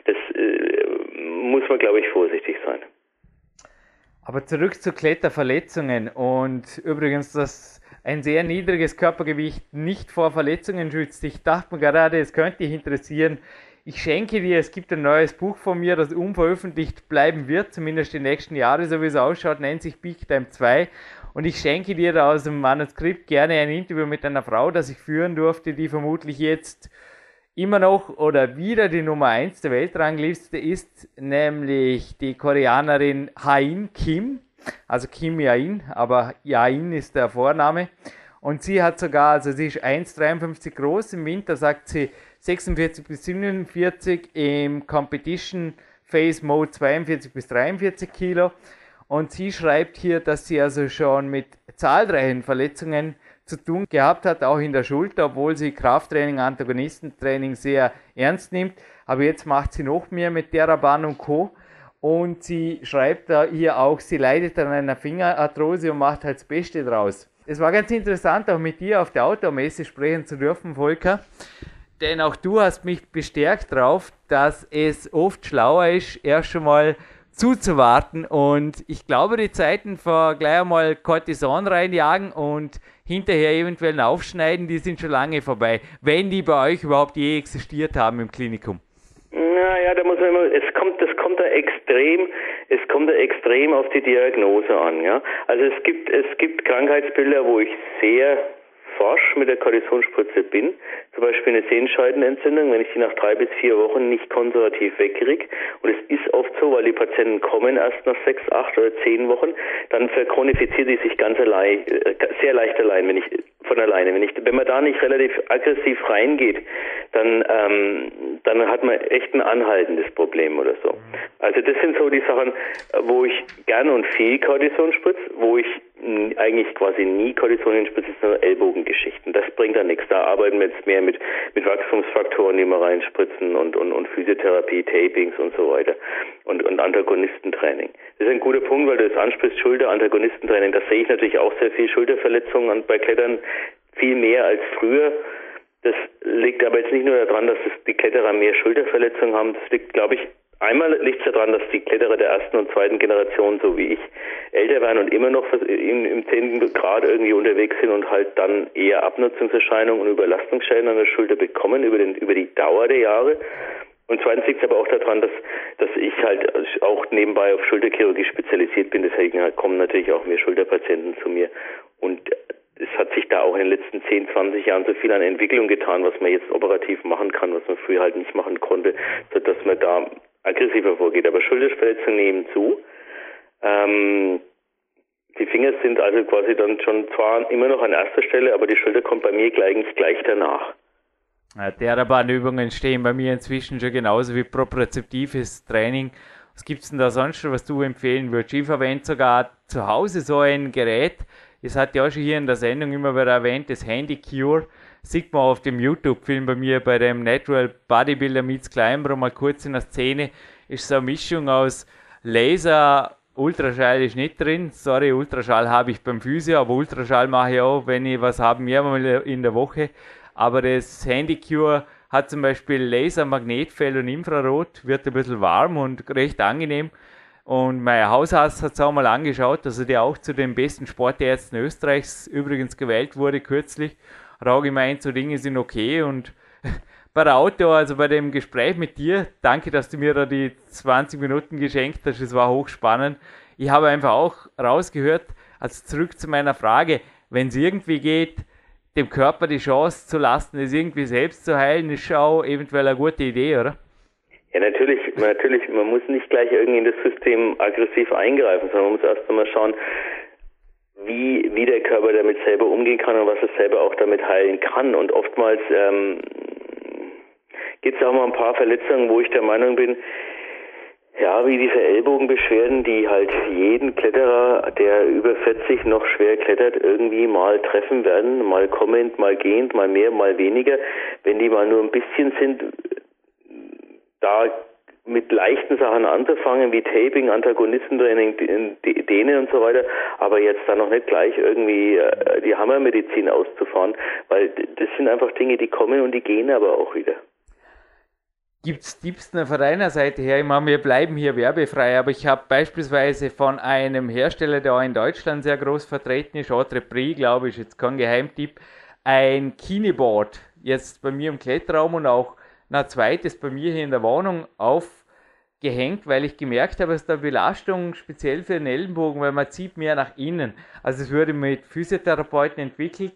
Das äh, muss man, glaube ich, vorsichtig sein. Aber zurück zu Kletterverletzungen und übrigens, dass ein sehr niedriges Körpergewicht nicht vor Verletzungen schützt. Ich dachte mir gerade, es könnte dich interessieren, ich schenke dir, es gibt ein neues Buch von mir, das unveröffentlicht bleiben wird, zumindest die nächsten Jahre, so wie es ausschaut, nennt sich Big Time 2. Und ich schenke dir da aus dem Manuskript gerne ein Interview mit einer Frau, das ich führen durfte, die vermutlich jetzt immer noch oder wieder die Nummer 1 der Weltrangliste ist, nämlich die Koreanerin Hain Kim, also Kim Yain, aber Yain ist der Vorname. Und sie hat sogar, also sie ist 1,53 groß, im Winter sagt sie, 46 bis 47, im Competition Phase Mode 42 bis 43 Kilo. Und sie schreibt hier, dass sie also schon mit zahlreichen Verletzungen zu tun gehabt hat, auch in der Schulter, obwohl sie Krafttraining, Antagonistentraining sehr ernst nimmt. Aber jetzt macht sie noch mehr mit Theraban und Co. Und sie schreibt da hier auch, sie leidet an einer Fingerarthrose und macht halt das Beste draus. Es war ganz interessant, auch mit dir auf der Automesse sprechen zu dürfen, Volker denn auch du hast mich bestärkt darauf, dass es oft schlauer ist, erst schon mal zuzuwarten. Und ich glaube, die Zeiten vor gleich einmal Cortison reinjagen und hinterher eventuell aufschneiden, die sind schon lange vorbei. Wenn die bei euch überhaupt je existiert haben im Klinikum. Naja, da muss man immer, es kommt, das kommt da extrem, es kommt da extrem auf die Diagnose an, ja. Also es gibt, es gibt Krankheitsbilder, wo ich sehr forsch mit der Kortisonspritze bin, zum Beispiel eine Sehenscheidenentzündung, wenn ich die nach drei bis vier Wochen nicht konservativ wegkriege, und es ist oft so, weil die Patienten kommen erst nach sechs, acht oder zehn Wochen, dann verchronifiziert sie sich ganz allein, äh, sehr leicht allein, wenn ich von alleine. Wenn ich, wenn man da nicht relativ aggressiv reingeht, dann, ähm, dann hat man echt ein anhaltendes Problem oder so. Also das sind so die Sachen, wo ich gerne und viel Kortison spritze, wo ich eigentlich quasi nie Kortison spritze, sondern Ellbogengeschichten. Das bringt dann nichts. Da arbeiten wir jetzt mehr mit, mit Wachstumsfaktoren, die wir reinspritzen und, und, und Physiotherapie, Tapings und so weiter und, und Antagonistentraining. Das ist ein guter Punkt, weil du das ansprichst, Schulter, Antagonistentraining. Da sehe ich natürlich auch sehr viel Schulterverletzungen bei Klettern, viel mehr als früher. Das liegt aber jetzt nicht nur daran, dass die Kletterer mehr Schulterverletzungen haben. Das liegt, glaube ich, einmal liegt es daran, dass die Kletterer der ersten und zweiten Generation, so wie ich, älter werden und immer noch im zehnten Grad irgendwie unterwegs sind und halt dann eher Abnutzungserscheinungen und Überlastungsschäden an der Schulter bekommen über, den, über die Dauer der Jahre. Und zweitens liegt es aber auch daran, dass, dass ich halt auch nebenbei auf Schulterchirurgie spezialisiert bin. Deswegen kommen natürlich auch mehr Schulterpatienten zu mir. Und es hat sich da auch in den letzten 10, 20 Jahren so viel an Entwicklung getan, was man jetzt operativ machen kann, was man früher halt nicht machen konnte, sodass man da aggressiver vorgeht. Aber Schulterverletzungen nehmen zu. Ähm, die Finger sind also quasi dann schon zwar immer noch an erster Stelle, aber die Schulter kommt bei mir gleich, gleich danach. Therabahnübungen stehen bei mir inzwischen schon genauso wie propriozeptives Training. Was gibt es denn da sonst schon, was du empfehlen würdest? Ich verwende sogar zu Hause so ein Gerät. Es hat ja auch schon hier in der Sendung immer wieder erwähnt, das Handy Cure. sieht man auf dem YouTube-Film bei mir bei dem Natural Bodybuilder Meets Climber mal kurz in der Szene, ist so eine Mischung aus Laser, Ultraschall ist nicht drin. Sorry, Ultraschall habe ich beim Physio, aber Ultraschall mache ich auch, wenn ich was habe, mehrmal in der Woche. Aber das Handycure hat zum Beispiel Laser, Magnetfeld und Infrarot, wird ein bisschen warm und recht angenehm. Und mein Hausarzt hat es auch mal angeschaut, dass er der auch zu den besten Sportärzten Österreichs übrigens gewählt wurde kürzlich. Rauge meint, so Dinge sind okay und bei der Auto, also bei dem Gespräch mit dir, danke, dass du mir da die 20 Minuten geschenkt hast, es war hochspannend. Ich habe einfach auch rausgehört, also zurück zu meiner Frage, wenn es irgendwie geht, dem Körper die Chance zu lassen, es irgendwie selbst zu heilen, ist auch eventuell eine gute Idee, oder? Ja, natürlich, natürlich, man muss nicht gleich irgendwie in das System aggressiv eingreifen, sondern man muss erst einmal schauen, wie, wie der Körper damit selber umgehen kann und was er selber auch damit heilen kann. Und oftmals ähm, gibt es auch mal ein paar Verletzungen, wo ich der Meinung bin, ja, wie diese Ellbogenbeschwerden, die halt jeden Kletterer, der über 40 noch schwer klettert, irgendwie mal treffen werden, mal kommend, mal gehend, mal mehr, mal weniger. Wenn die mal nur ein bisschen sind, da mit leichten Sachen anzufangen, wie Taping, Antagonistentraining, Dehne und so weiter, aber jetzt dann noch nicht gleich irgendwie äh, die Hammermedizin auszufahren, weil das sind einfach Dinge, die kommen und die gehen aber auch wieder. Gibt es Tipps von deiner Seite her? Ich meine, wir bleiben hier werbefrei, aber ich habe beispielsweise von einem Hersteller, der auch in Deutschland sehr groß vertreten ist, Entrepris, glaube ich, jetzt kein Geheimtipp, ein Kineboard jetzt bei mir im Kletterraum und auch ein zweites bei mir hier in der Wohnung aufgehängt, weil ich gemerkt habe, dass da Belastung speziell für den Ellenbogen, weil man zieht mehr nach innen. Also es wurde mit Physiotherapeuten entwickelt,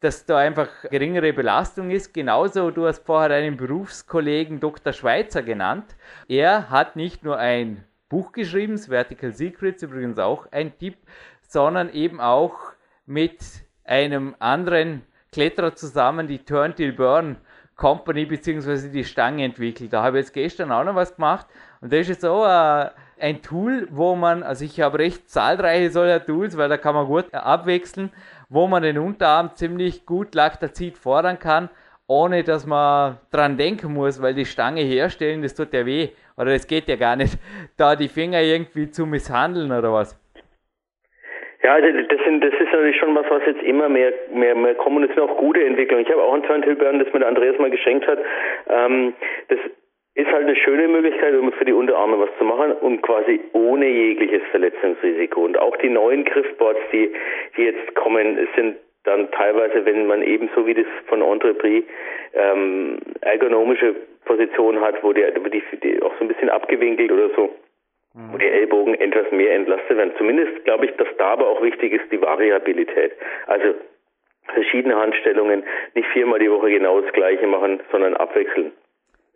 dass da einfach geringere Belastung ist. Genauso, du hast vorher einen Berufskollegen Dr. Schweizer genannt. Er hat nicht nur ein Buch geschrieben, Vertical Secrets, übrigens auch ein Tipp, sondern eben auch mit einem anderen Kletterer zusammen die Turn Till Burn Company bzw. die Stange entwickelt. Da habe ich jetzt gestern auch noch was gemacht und das ist jetzt auch äh, ein Tool, wo man, also ich habe recht zahlreiche solcher Tools, weil da kann man gut abwechseln, wo man den Unterarm ziemlich gut Laktazid fordern kann, ohne dass man dran denken muss, weil die Stange herstellen, das tut ja weh oder das geht ja gar nicht, da die Finger irgendwie zu misshandeln oder was. Ja, also das, sind, das ist natürlich schon was, was jetzt immer mehr, mehr, mehr kommt und es sind auch gute Entwicklungen. Ich habe auch ein Turntail-Burn, das mir der Andreas mal geschenkt hat. Ähm, das ist halt eine schöne Möglichkeit, um für die Unterarme was zu machen und quasi ohne jegliches Verletzungsrisiko. Und auch die neuen Griffboards, die, die jetzt kommen, sind dann teilweise, wenn man eben so wie das von Entrepris ähm, ergonomische Position hat, wo die, die, die auch so ein bisschen abgewinkelt oder so wo die Ellbogen etwas mehr entlastet werden. Zumindest glaube ich, dass da aber auch wichtig ist die Variabilität. Also verschiedene Handstellungen, nicht viermal die Woche genau das gleiche machen, sondern abwechseln.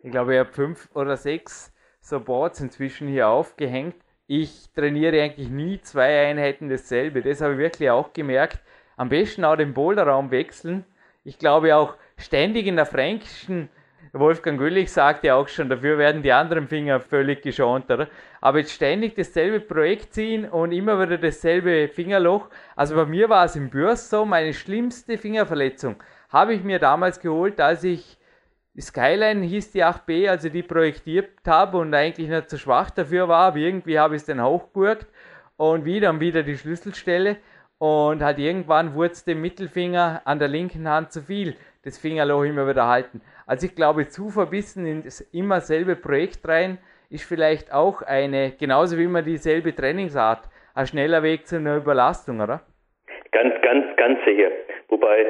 Ich glaube, ich habe fünf oder sechs Supports inzwischen hier aufgehängt. Ich trainiere eigentlich nie zwei Einheiten dasselbe. Das habe ich wirklich auch gemerkt. Am besten auch den Boulderraum wechseln. Ich glaube auch ständig in der fränkischen Wolfgang Güllich sagt ja auch schon, dafür werden die anderen Finger völlig geschont, oder? Aber jetzt ständig dasselbe Projekt ziehen und immer wieder dasselbe Fingerloch. Also bei mir war es im Bürst so, meine schlimmste Fingerverletzung habe ich mir damals geholt, als ich Skyline hieß die 8B, also die projektiert habe und eigentlich nicht zu schwach dafür war, aber irgendwie habe ich es dann hochgurkt und wieder und wieder die Schlüsselstelle und halt irgendwann wurde es dem Mittelfinger an der linken Hand zu viel, das Fingerloch immer wieder halten. Also ich glaube, zu verbissen in das immer selbe Projekt rein ist vielleicht auch eine, genauso wie immer dieselbe Trainingsart, ein schneller Weg zu einer Überlastung, oder? Ganz, ganz, ganz sicher. Wobei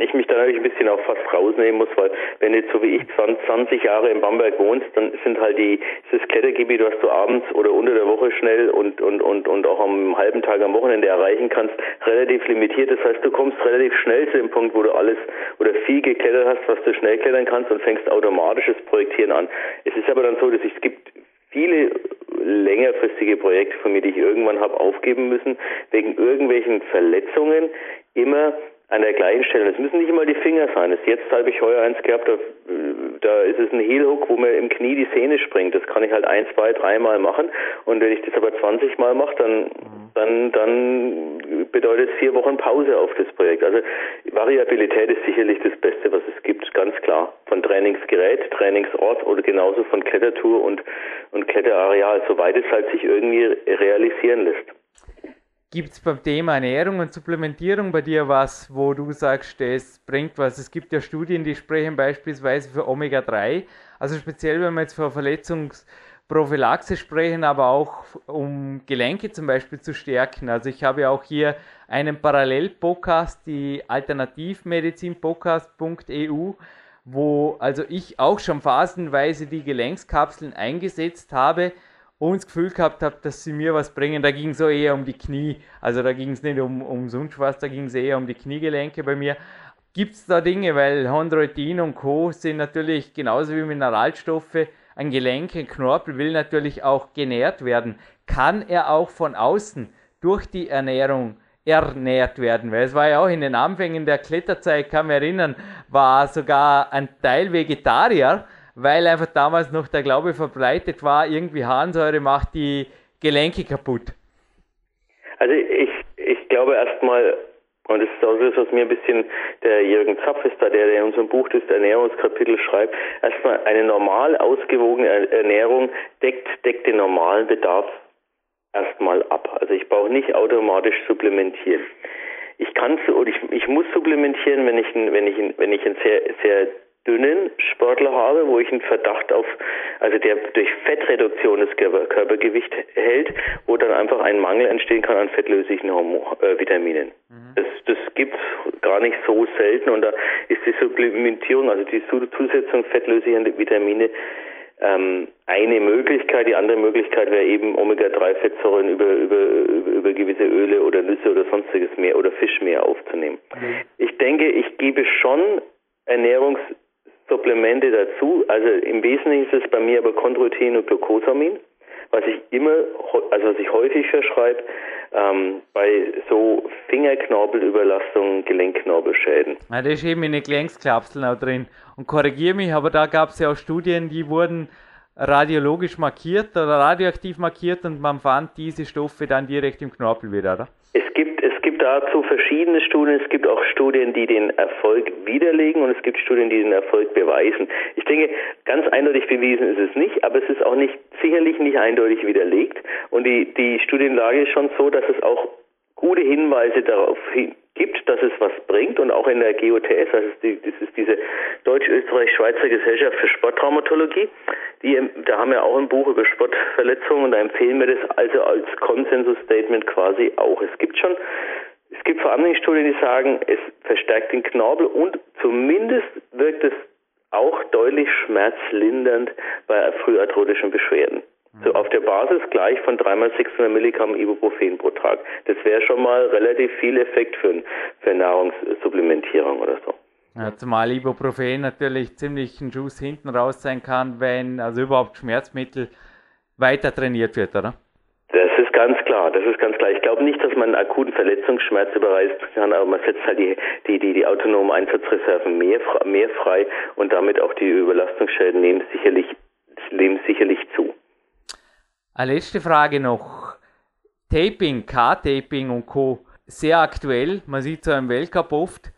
ich mich da natürlich ein bisschen auch fast rausnehmen muss, weil wenn du so wie ich 20 Jahre in Bamberg wohnst, dann sind halt die, dieses Klettergebiet, was du abends oder unter der Woche schnell und, und, und, und auch am halben Tag am Wochenende erreichen kannst, relativ limitiert. Das heißt, du kommst relativ schnell zu dem Punkt, wo du alles oder viel geklettert hast, was du schnell klettern kannst und fängst automatisches Projektieren an. Es ist aber dann so, dass es gibt viele längerfristige Projekte von mir, die ich irgendwann habe aufgeben müssen, wegen irgendwelchen Verletzungen, immer an der gleichen Stelle. Es müssen nicht immer die Finger sein. Jetzt habe ich heuer eins gehabt, da, da ist es ein Heel-Hook, wo mir im Knie die Sehne springt. Das kann ich halt ein, zwei, dreimal machen. Und wenn ich das aber 20 Mal mache, dann, dann, dann bedeutet vier Wochen Pause auf das Projekt. Also Variabilität ist sicherlich das Beste, was es gibt, ganz klar. Von Trainingsgerät, Trainingsort oder genauso von Klettertour und, und Kletterareal, soweit es halt sich irgendwie realisieren lässt. Gibt es beim Thema Ernährung und Supplementierung bei dir was, wo du sagst, das bringt was? Es gibt ja Studien, die sprechen beispielsweise für Omega-3, also speziell wenn wir jetzt für Verletzungsprophylaxe sprechen, aber auch um Gelenke zum Beispiel zu stärken. Also ich habe ja auch hier einen Parallel-Podcast, die Alternativmedizin-Podcast.eu, wo also ich auch schon phasenweise die Gelenkskapseln eingesetzt habe, und das Gefühl gehabt habe, dass sie mir was bringen. Da ging es so eher um die Knie. Also da ging es nicht um, um sonst was, da ging es eher um die Kniegelenke bei mir. Gibt es da Dinge, weil Chondroitin und Co. sind natürlich genauso wie Mineralstoffe. Ein Gelenk, ein Knorpel will natürlich auch genährt werden. Kann er auch von außen durch die Ernährung ernährt werden? Weil es war ja auch in den Anfängen der Kletterzeit, kann mich erinnern, war sogar ein Teil Vegetarier weil einfach damals noch der Glaube verbreitet war, irgendwie Harnsäure macht die Gelenke kaputt. Also ich, ich glaube erstmal, und das ist auch das, was mir ein bisschen der Jürgen Zapf ist da, der, der in unserem Buch das Ernährungskapitel schreibt, erstmal eine normal ausgewogene Ernährung deckt, deckt den normalen Bedarf erstmal ab. Also ich brauche nicht automatisch supplementieren. Ich kann oder ich, ich muss supplementieren, wenn ich wenn ich wenn ich ein sehr sehr dünnen Sportler habe, wo ich einen Verdacht auf, also der durch Fettreduktion das Körpergewicht hält, wo dann einfach ein Mangel entstehen kann an fettlöslichen Hormon, äh, Vitaminen. Mhm. Das, das gibt gar nicht so selten und da ist die Supplementierung, also die Zusetzung fettlöslicher Vitamine ähm, eine Möglichkeit. Die andere Möglichkeit wäre eben Omega-3-Fettsäuren über, über, über, gewisse Öle oder Nüsse oder sonstiges mehr oder Fisch mehr aufzunehmen. Mhm. Ich denke, ich gebe schon Ernährungs Supplemente dazu. Also im Wesentlichen ist es bei mir aber Chondroitin und Glucosamin, was ich immer, also was ich häufig verschreibe, ähm, bei so Fingerknorpelüberlastungen, Gelenkknorpelschäden. Ja, da ist eben in den Gelenkskapseln auch drin. Und korrigiere mich, aber da gab es ja auch Studien, die wurden radiologisch markiert oder radioaktiv markiert und man fand diese Stoffe dann direkt im Knorpel wieder, oder? Es gibt, es gibt dazu verschiedene Studien. Es gibt auch Studien, die den Erfolg widerlegen und es gibt Studien, die den Erfolg beweisen. Ich denke, ganz eindeutig bewiesen ist es nicht, aber es ist auch nicht, sicherlich nicht eindeutig widerlegt. Und die, die Studienlage ist schon so, dass es auch gute Hinweise darauf gibt, dass es was bringt und auch in der GOTS, also die, das ist diese Deutsch-Österreich-Schweizer Gesellschaft für Sporttraumatologie, die, da haben wir auch ein Buch über Sportverletzungen und da empfehlen wir das also als Konsensus-Statement quasi auch. Es gibt schon, es gibt vor allem Studien, die sagen, es verstärkt den Knorpel und zumindest wirkt es auch deutlich schmerzlindernd bei früharthrotischen Beschwerden. So auf der Basis gleich von dreimal 600 Milligramm Ibuprofen pro Tag. Das wäre schon mal relativ viel Effekt für, für Nahrungssupplementierung oder so. Ja, zumal Ibuprofen natürlich ziemlich ein Schuss hinten raus sein kann, wenn also überhaupt Schmerzmittel weiter trainiert wird, oder? Das ist ganz klar, das ist ganz klar. Ich glaube nicht, dass man einen akuten Verletzungsschmerz überreißen kann, aber man setzt halt die, die, die, die autonomen Einsatzreserven mehr, mehr frei und damit auch die Überlastungsschäden nehmen sicherlich, nehmen sicherlich zu. Eine letzte Frage noch. Taping, K-Taping und Co. Sehr aktuell. Man sieht so im Weltcup oft.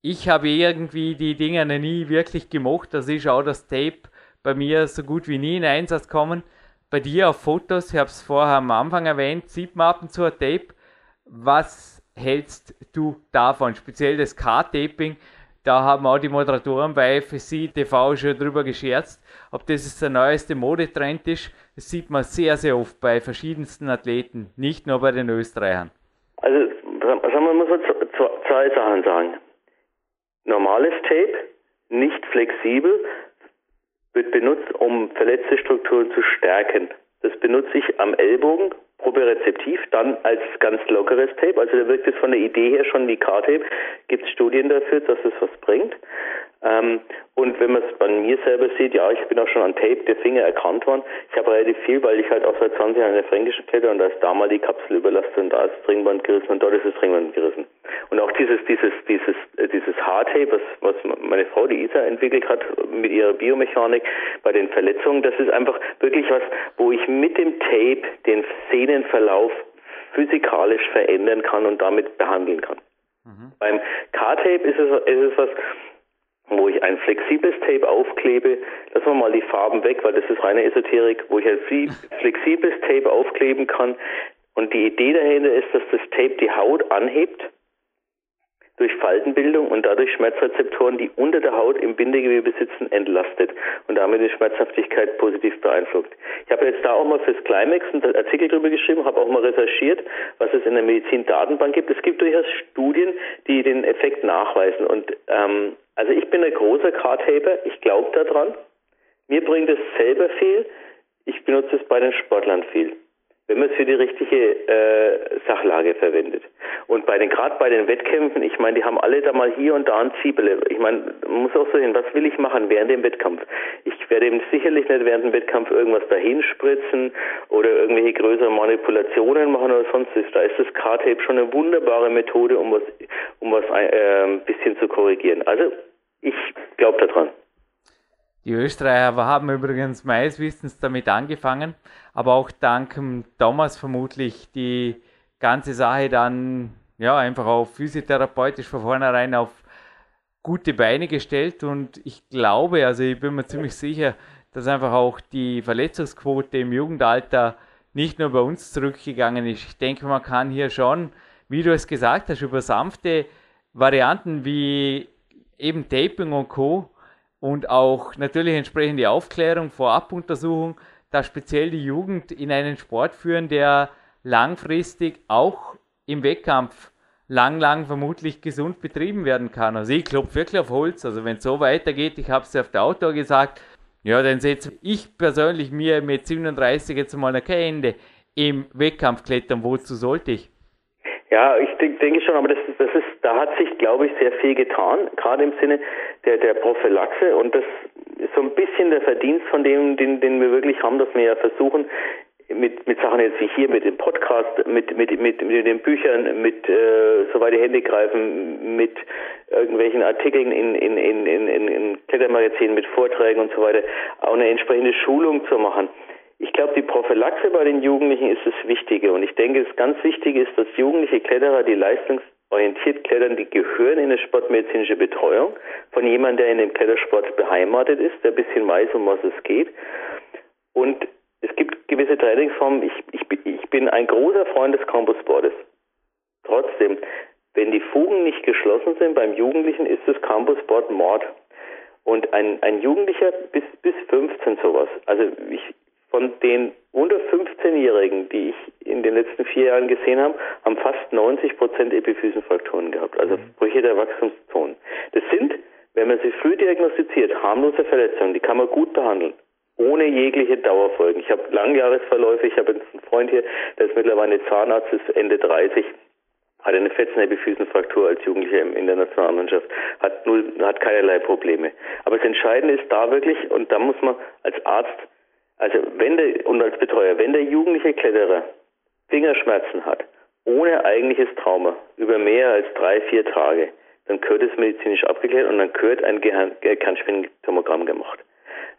Ich habe irgendwie die Dinger nie wirklich gemocht. Das ist auch das Tape bei mir so gut wie nie in Einsatz kommen. Bei dir auf Fotos, ich habe es vorher am Anfang erwähnt, sieht man ab und zu ein Tape. Was hältst du davon? Speziell das K-Taping. Da haben auch die Moderatoren bei FSC TV schon drüber gescherzt, ob das jetzt der neueste Modetrend ist. Das sieht man sehr, sehr oft bei verschiedensten Athleten, nicht nur bei den Österreichern. Also, sagen wir, muss man zwei Sachen sagen. Normales Tape, nicht flexibel, wird benutzt, um verletzte Strukturen zu stärken. Das benutze ich am Ellbogen, propriozeptiv, dann als ganz lockeres Tape. Also da wirkt es von der Idee her schon wie K-Tape. Gibt es Studien dafür, dass es was bringt. Ähm, und wenn man es bei mir selber sieht, ja, ich bin auch schon an Tape der Finger erkannt worden. Ich habe relativ viel, weil ich halt auch seit 20 Jahren in der Fränkischen kletter und da ist da mal die Kapsel überlastet und da ist das Ringband gerissen und dort ist das Ringband gerissen. Und auch dieses, dieses, dieses, äh, dieses Hardtape, was, was meine Frau, die Isa, entwickelt hat mit ihrer Biomechanik bei den Verletzungen, das ist einfach wirklich was, wo ich mit dem Tape den Szenenverlauf physikalisch verändern kann und damit behandeln kann. Mhm. Beim K-Tape ist es, ist es was, wo ich ein flexibles Tape aufklebe. Lassen wir mal die Farben weg, weil das ist reine Esoterik, wo ich ein flexibles Tape aufkleben kann. Und die Idee dahinter ist, dass das Tape die Haut anhebt durch Faltenbildung und dadurch Schmerzrezeptoren, die unter der Haut im Bindegewebe sitzen, entlastet und damit die Schmerzhaftigkeit positiv beeinflusst. Ich habe jetzt da auch mal fürs Climax einen Artikel drüber geschrieben, habe auch mal recherchiert, was es in der Medizin-Datenbank gibt. Es gibt durchaus Studien, die den Effekt nachweisen. Und ähm, also ich bin ein großer Card-Taper, ich glaube daran. Mir bringt es selber viel. Ich benutze es bei den Sportlern viel wenn man es für die richtige äh, Sachlage verwendet. Und bei den gerade bei den Wettkämpfen, ich meine, die haben alle da mal hier und da ein Ziebele. Ich meine, man muss auch so hin, was will ich machen während dem Wettkampf? Ich werde eben sicherlich nicht während dem Wettkampf irgendwas dahin spritzen oder irgendwelche größeren Manipulationen machen oder sonst was. Da ist das K-Tape schon eine wunderbare Methode, um was um was äh, ein bisschen zu korrigieren. Also ich glaube daran. Die Österreicher haben übrigens meines Wissens damit angefangen, aber auch dank Thomas vermutlich die ganze Sache dann ja einfach auf physiotherapeutisch von vornherein auf gute Beine gestellt und ich glaube, also ich bin mir ziemlich sicher, dass einfach auch die Verletzungsquote im Jugendalter nicht nur bei uns zurückgegangen ist. Ich denke, man kann hier schon, wie du es gesagt hast, über sanfte Varianten wie eben Taping und Co und auch natürlich entsprechende Aufklärung, Vorabuntersuchung, da speziell die Jugend in einen Sport führen, der langfristig auch im Wettkampf lang, lang vermutlich gesund betrieben werden kann. Also ich klopfe wirklich auf Holz. Also wenn es so weitergeht, ich habe es ja auf der Outdoor gesagt, ja, dann setze ich persönlich mir mit 37 jetzt mal kein Ende im Wettkampf klettern. Wozu sollte ich? Ja, ich denke schon, aber das, das ist, da hat sich, glaube ich, sehr viel getan, gerade im Sinne der, der Prophylaxe und das ist so ein bisschen der Verdienst von dem, den, den wir wirklich haben, dass wir ja versuchen, mit, mit Sachen jetzt wie hier, mit dem Podcast, mit, mit, mit, mit den Büchern, mit äh, soweit die Hände greifen, mit irgendwelchen Artikeln in, in, in, in, in Klettermagazinen, mit Vorträgen und so weiter, auch eine entsprechende Schulung zu machen. Ich glaube, die Prophylaxe bei den Jugendlichen ist das Wichtige. Und ich denke, das ganz Wichtige ist, dass jugendliche Kletterer, die leistungsorientiert klettern, die gehören in eine sportmedizinische Betreuung von jemandem, der in dem Klettersport beheimatet ist, der ein bisschen weiß, um was es geht. Und es gibt gewisse Trainingsformen. Ich, ich, ich bin ein großer Freund des Campussportes. Trotzdem, wenn die Fugen nicht geschlossen sind beim Jugendlichen, ist das Campussport Mord. Und ein, ein Jugendlicher bis, bis 15 sowas. Also ich, von den unter 15-Jährigen, die ich in den letzten vier Jahren gesehen habe, haben fast 90 Prozent Epiphysenfrakturen gehabt, also mhm. Brüche der Wachstumszonen. Das sind, wenn man sie früh diagnostiziert, harmlose Verletzungen, die kann man gut behandeln ohne jegliche Dauerfolgen. Ich habe Langjahresverläufe, ich habe einen Freund hier, der ist mittlerweile Zahnarzt, ist Ende 30, hat eine Fettnebelfüßenfraktur als Jugendlicher in der Nationalmannschaft, hat null, hat keinerlei Probleme. Aber das Entscheidende ist da wirklich, und da muss man als Arzt also wenn der, und als Betreuer, wenn der jugendliche Kletterer Fingerschmerzen hat, ohne eigentliches Trauma, über mehr als drei, vier Tage, dann gehört es medizinisch abgeklärt und dann gehört ein Kernspintomogramm gemacht.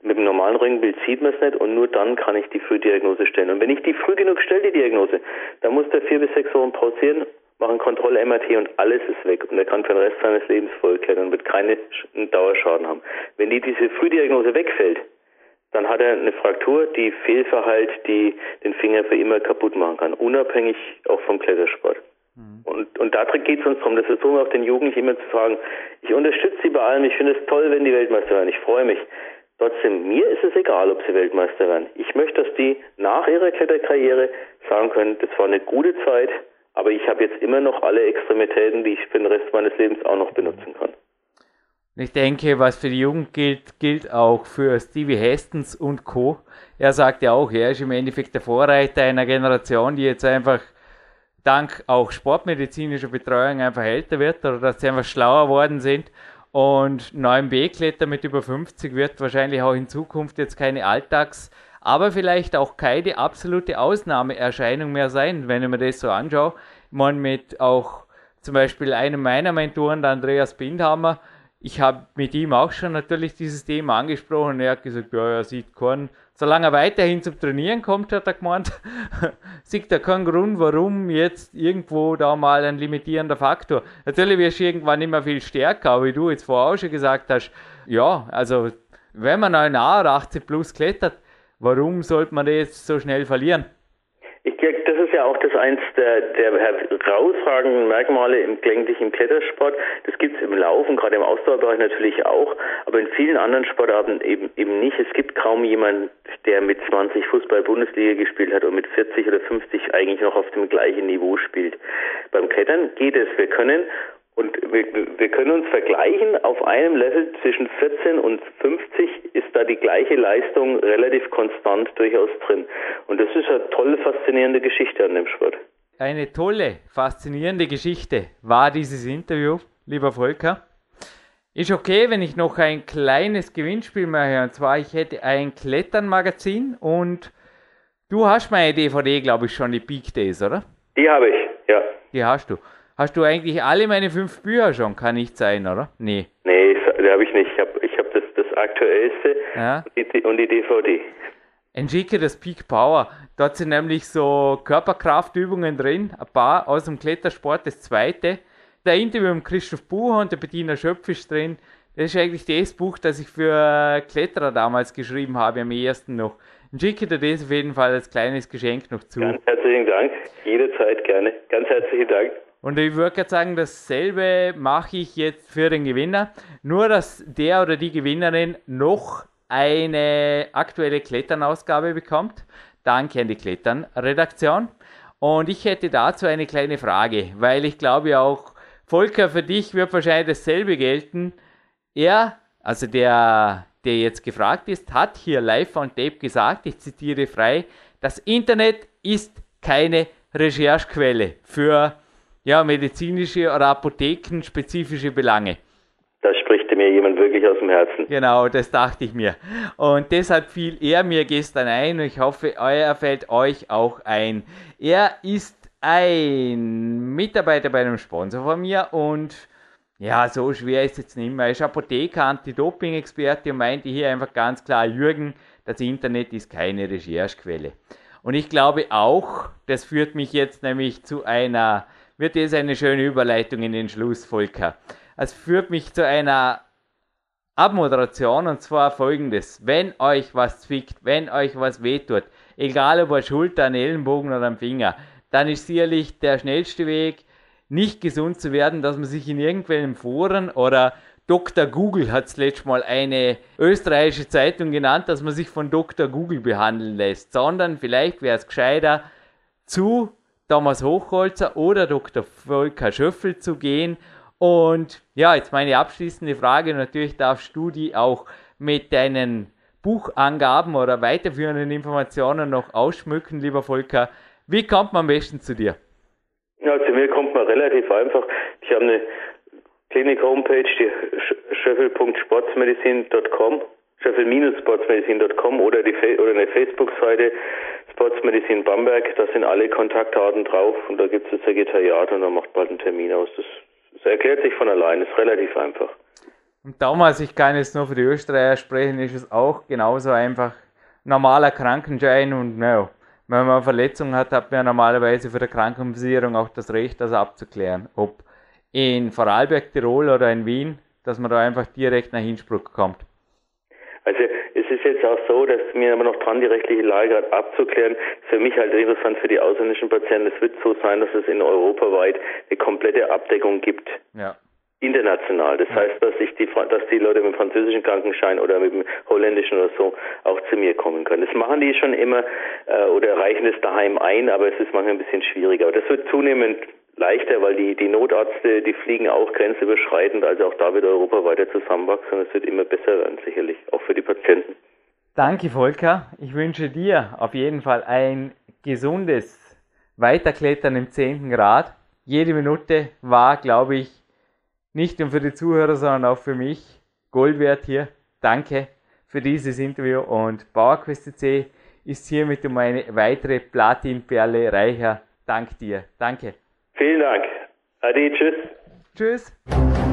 Mit dem normalen Röntgenbild sieht man es nicht und nur dann kann ich die Frühdiagnose stellen. Und wenn ich die früh genug stelle, die Diagnose, dann muss der vier bis sechs Wochen pausieren, machen Kontrolle-MRT und alles ist weg. Und er kann für den Rest seines Lebens vollklettern und wird keinen Dauerschaden haben. Wenn die diese Frühdiagnose wegfällt, dann hat er eine Fraktur, die Fehlverhalt, die den Finger für immer kaputt machen kann, unabhängig auch vom Klettersport. Mhm. Und, und da geht es uns darum, das versuchen wir auch den Jugendlichen immer zu sagen, ich unterstütze sie bei allem, ich finde es toll, wenn die Weltmeister werden, ich freue mich. Trotzdem, mir ist es egal, ob sie Weltmeister werden. Ich möchte, dass die nach ihrer Kletterkarriere sagen können, das war eine gute Zeit, aber ich habe jetzt immer noch alle Extremitäten, die ich für den Rest meines Lebens auch noch benutzen kann. Ich denke, was für die Jugend gilt, gilt auch für Stevie Hastens und Co. Er sagt ja auch, er ist im Endeffekt der Vorreiter einer Generation, die jetzt einfach dank auch sportmedizinischer Betreuung einfach älter wird oder dass sie einfach schlauer worden sind. Und 9B-Kletter mit über 50 wird wahrscheinlich auch in Zukunft jetzt keine Alltags- aber vielleicht auch keine absolute Ausnahmeerscheinung mehr sein, wenn ich mir das so anschaue. Meine, mit auch zum Beispiel einem meiner Mentoren, der Andreas Bindhammer, ich habe mit ihm auch schon natürlich dieses Thema angesprochen. Er hat gesagt, ja, er sieht keinen, solange er weiterhin zum Trainieren kommt, hat er gemeint, sieht er keinen Grund, warum jetzt irgendwo da mal ein limitierender Faktor. Natürlich wirst du irgendwann immer viel stärker, aber wie du jetzt vorher auch schon gesagt hast, ja, also wenn man ein 80 plus klettert, warum sollte man das jetzt so schnell verlieren? Ich denke, das ist ja auch das eins der, der herausragenden Merkmale im gelenklichen Klettersport. Das im Laufen, gerade im Ausdauerbereich natürlich auch, aber in vielen anderen Sportarten eben eben nicht. Es gibt kaum jemanden, der mit 20 Fußball-Bundesliga gespielt hat und mit 40 oder 50 eigentlich noch auf dem gleichen Niveau spielt. Beim Klettern geht es. Wir können und wir, wir können uns vergleichen, auf einem Level zwischen 14 und 50 ist da die gleiche Leistung relativ konstant durchaus drin. Und das ist eine tolle, faszinierende Geschichte an dem Sport. Eine tolle, faszinierende Geschichte war dieses Interview, lieber Volker. Ist okay, wenn ich noch ein kleines Gewinnspiel mache. Und zwar, ich hätte ein Kletternmagazin und du hast meine DVD, glaube ich, schon, die Peak Days, oder? Die habe ich, ja. Die hast du. Hast du eigentlich alle meine fünf Bücher schon? Kann nicht sein, oder? Nee. Nee, die habe ich nicht. Ich habe ich hab das, das aktuellste ja. und die DVD. Entschicke das Peak Power. Dort sind nämlich so Körperkraftübungen drin, ein paar aus dem Klettersport. Das zweite, der Interview mit Christoph Bucher und der Bettina Schöpf ist drin. Das ist eigentlich das Buch, das ich für Kletterer damals geschrieben habe, am ersten noch. Schicke dir das auf jeden Fall als kleines Geschenk noch zu. Ganz herzlichen Dank. Jederzeit gerne. Ganz herzlichen Dank. Und ich würde jetzt sagen, dasselbe mache ich jetzt für den Gewinner. Nur, dass der oder die Gewinnerin noch eine aktuelle Kletternausgabe bekommt. Danke an die Klettern-Redaktion. Und ich hätte dazu eine kleine Frage, weil ich glaube auch, Volker, für dich wird wahrscheinlich dasselbe gelten. Er, also der, der jetzt gefragt ist, hat hier live on tape gesagt, ich zitiere frei, das Internet ist keine Recherchequelle für ja, medizinische oder apothekenspezifische Belange. Da spricht mir jemand wirklich aus dem Herzen. Genau, das dachte ich mir. Und deshalb fiel er mir gestern ein und ich hoffe, er fällt euch auch ein. Er ist ein Mitarbeiter bei einem Sponsor von mir und ja, so schwer ist es jetzt nicht mehr. Er ist Apotheker, Anti-Doping-Experte und meinte hier einfach ganz klar, Jürgen, das Internet ist keine Recherchequelle. Und ich glaube auch, das führt mich jetzt nämlich zu einer wird das eine schöne Überleitung in den Schluss, Volker. Es führt mich zu einer Abmoderation und zwar folgendes. Wenn euch was zwickt, wenn euch was wehtut, egal ob an Schulter, an Ellenbogen oder am Finger, dann ist sicherlich der schnellste Weg, nicht gesund zu werden, dass man sich in irgendwelchen Foren oder Dr. Google hat es letztes Mal eine österreichische Zeitung genannt, dass man sich von Dr. Google behandeln lässt, sondern vielleicht wäre es gescheiter, zu Thomas Hochholzer oder Dr. Volker Schöffel zu gehen. Und ja, jetzt meine abschließende Frage. Natürlich darfst du die auch mit deinen Buchangaben oder weiterführenden Informationen noch ausschmücken, lieber Volker. Wie kommt man am besten zu dir? Ja, zu mir kommt man relativ einfach. Ich habe eine Klinik-Homepage, die schöffel.sportsmedizin.com, schöffel-sportsmedizin.com oder, die, oder eine Facebook-Seite Sportsmedizin Bamberg, da sind alle Kontaktdaten drauf und da gibt es das Sekretariat und dann macht bald einen Termin aus. Das, das erklärt sich von allein, ist relativ einfach. Und damals, ich kann jetzt nur für die Österreicher sprechen, ist es auch genauso einfach. Normaler Krankenschein und naja, wenn man eine Verletzung hat, hat man normalerweise für die Krankenversicherung auch das Recht, das abzuklären. Ob in Vorarlberg, Tirol oder in Wien, dass man da einfach direkt nach Innsbruck kommt. Also es ist jetzt auch so, dass mir aber noch dran, die rechtliche Lage gerade abzuklären. Für mich halt interessant für die ausländischen Patienten. Es wird so sein, dass es in Europa weit eine komplette Abdeckung gibt. Ja. International. Das heißt, dass ich die, dass die Leute mit dem französischen Krankenschein oder mit dem holländischen oder so auch zu mir kommen können. Das machen die schon immer äh, oder reichen es daheim ein, aber es ist manchmal ein bisschen schwieriger. Aber das wird zunehmend leichter, weil die, die Notärzte, die fliegen auch grenzüberschreitend, also auch da wird Europa weiter zusammenwachsen und es wird immer besser werden, sicherlich, auch für die Patienten. Danke, Volker. Ich wünsche dir auf jeden Fall ein gesundes Weiterklettern im 10. Grad. Jede Minute war, glaube ich, nicht nur für die Zuhörer, sondern auch für mich Gold wert hier. Danke für dieses Interview und PowerQuest C ist hiermit um eine weitere Platinperle reicher. Dank dir. Danke. Vielen Dank. Adi, tschüss. Tschüss.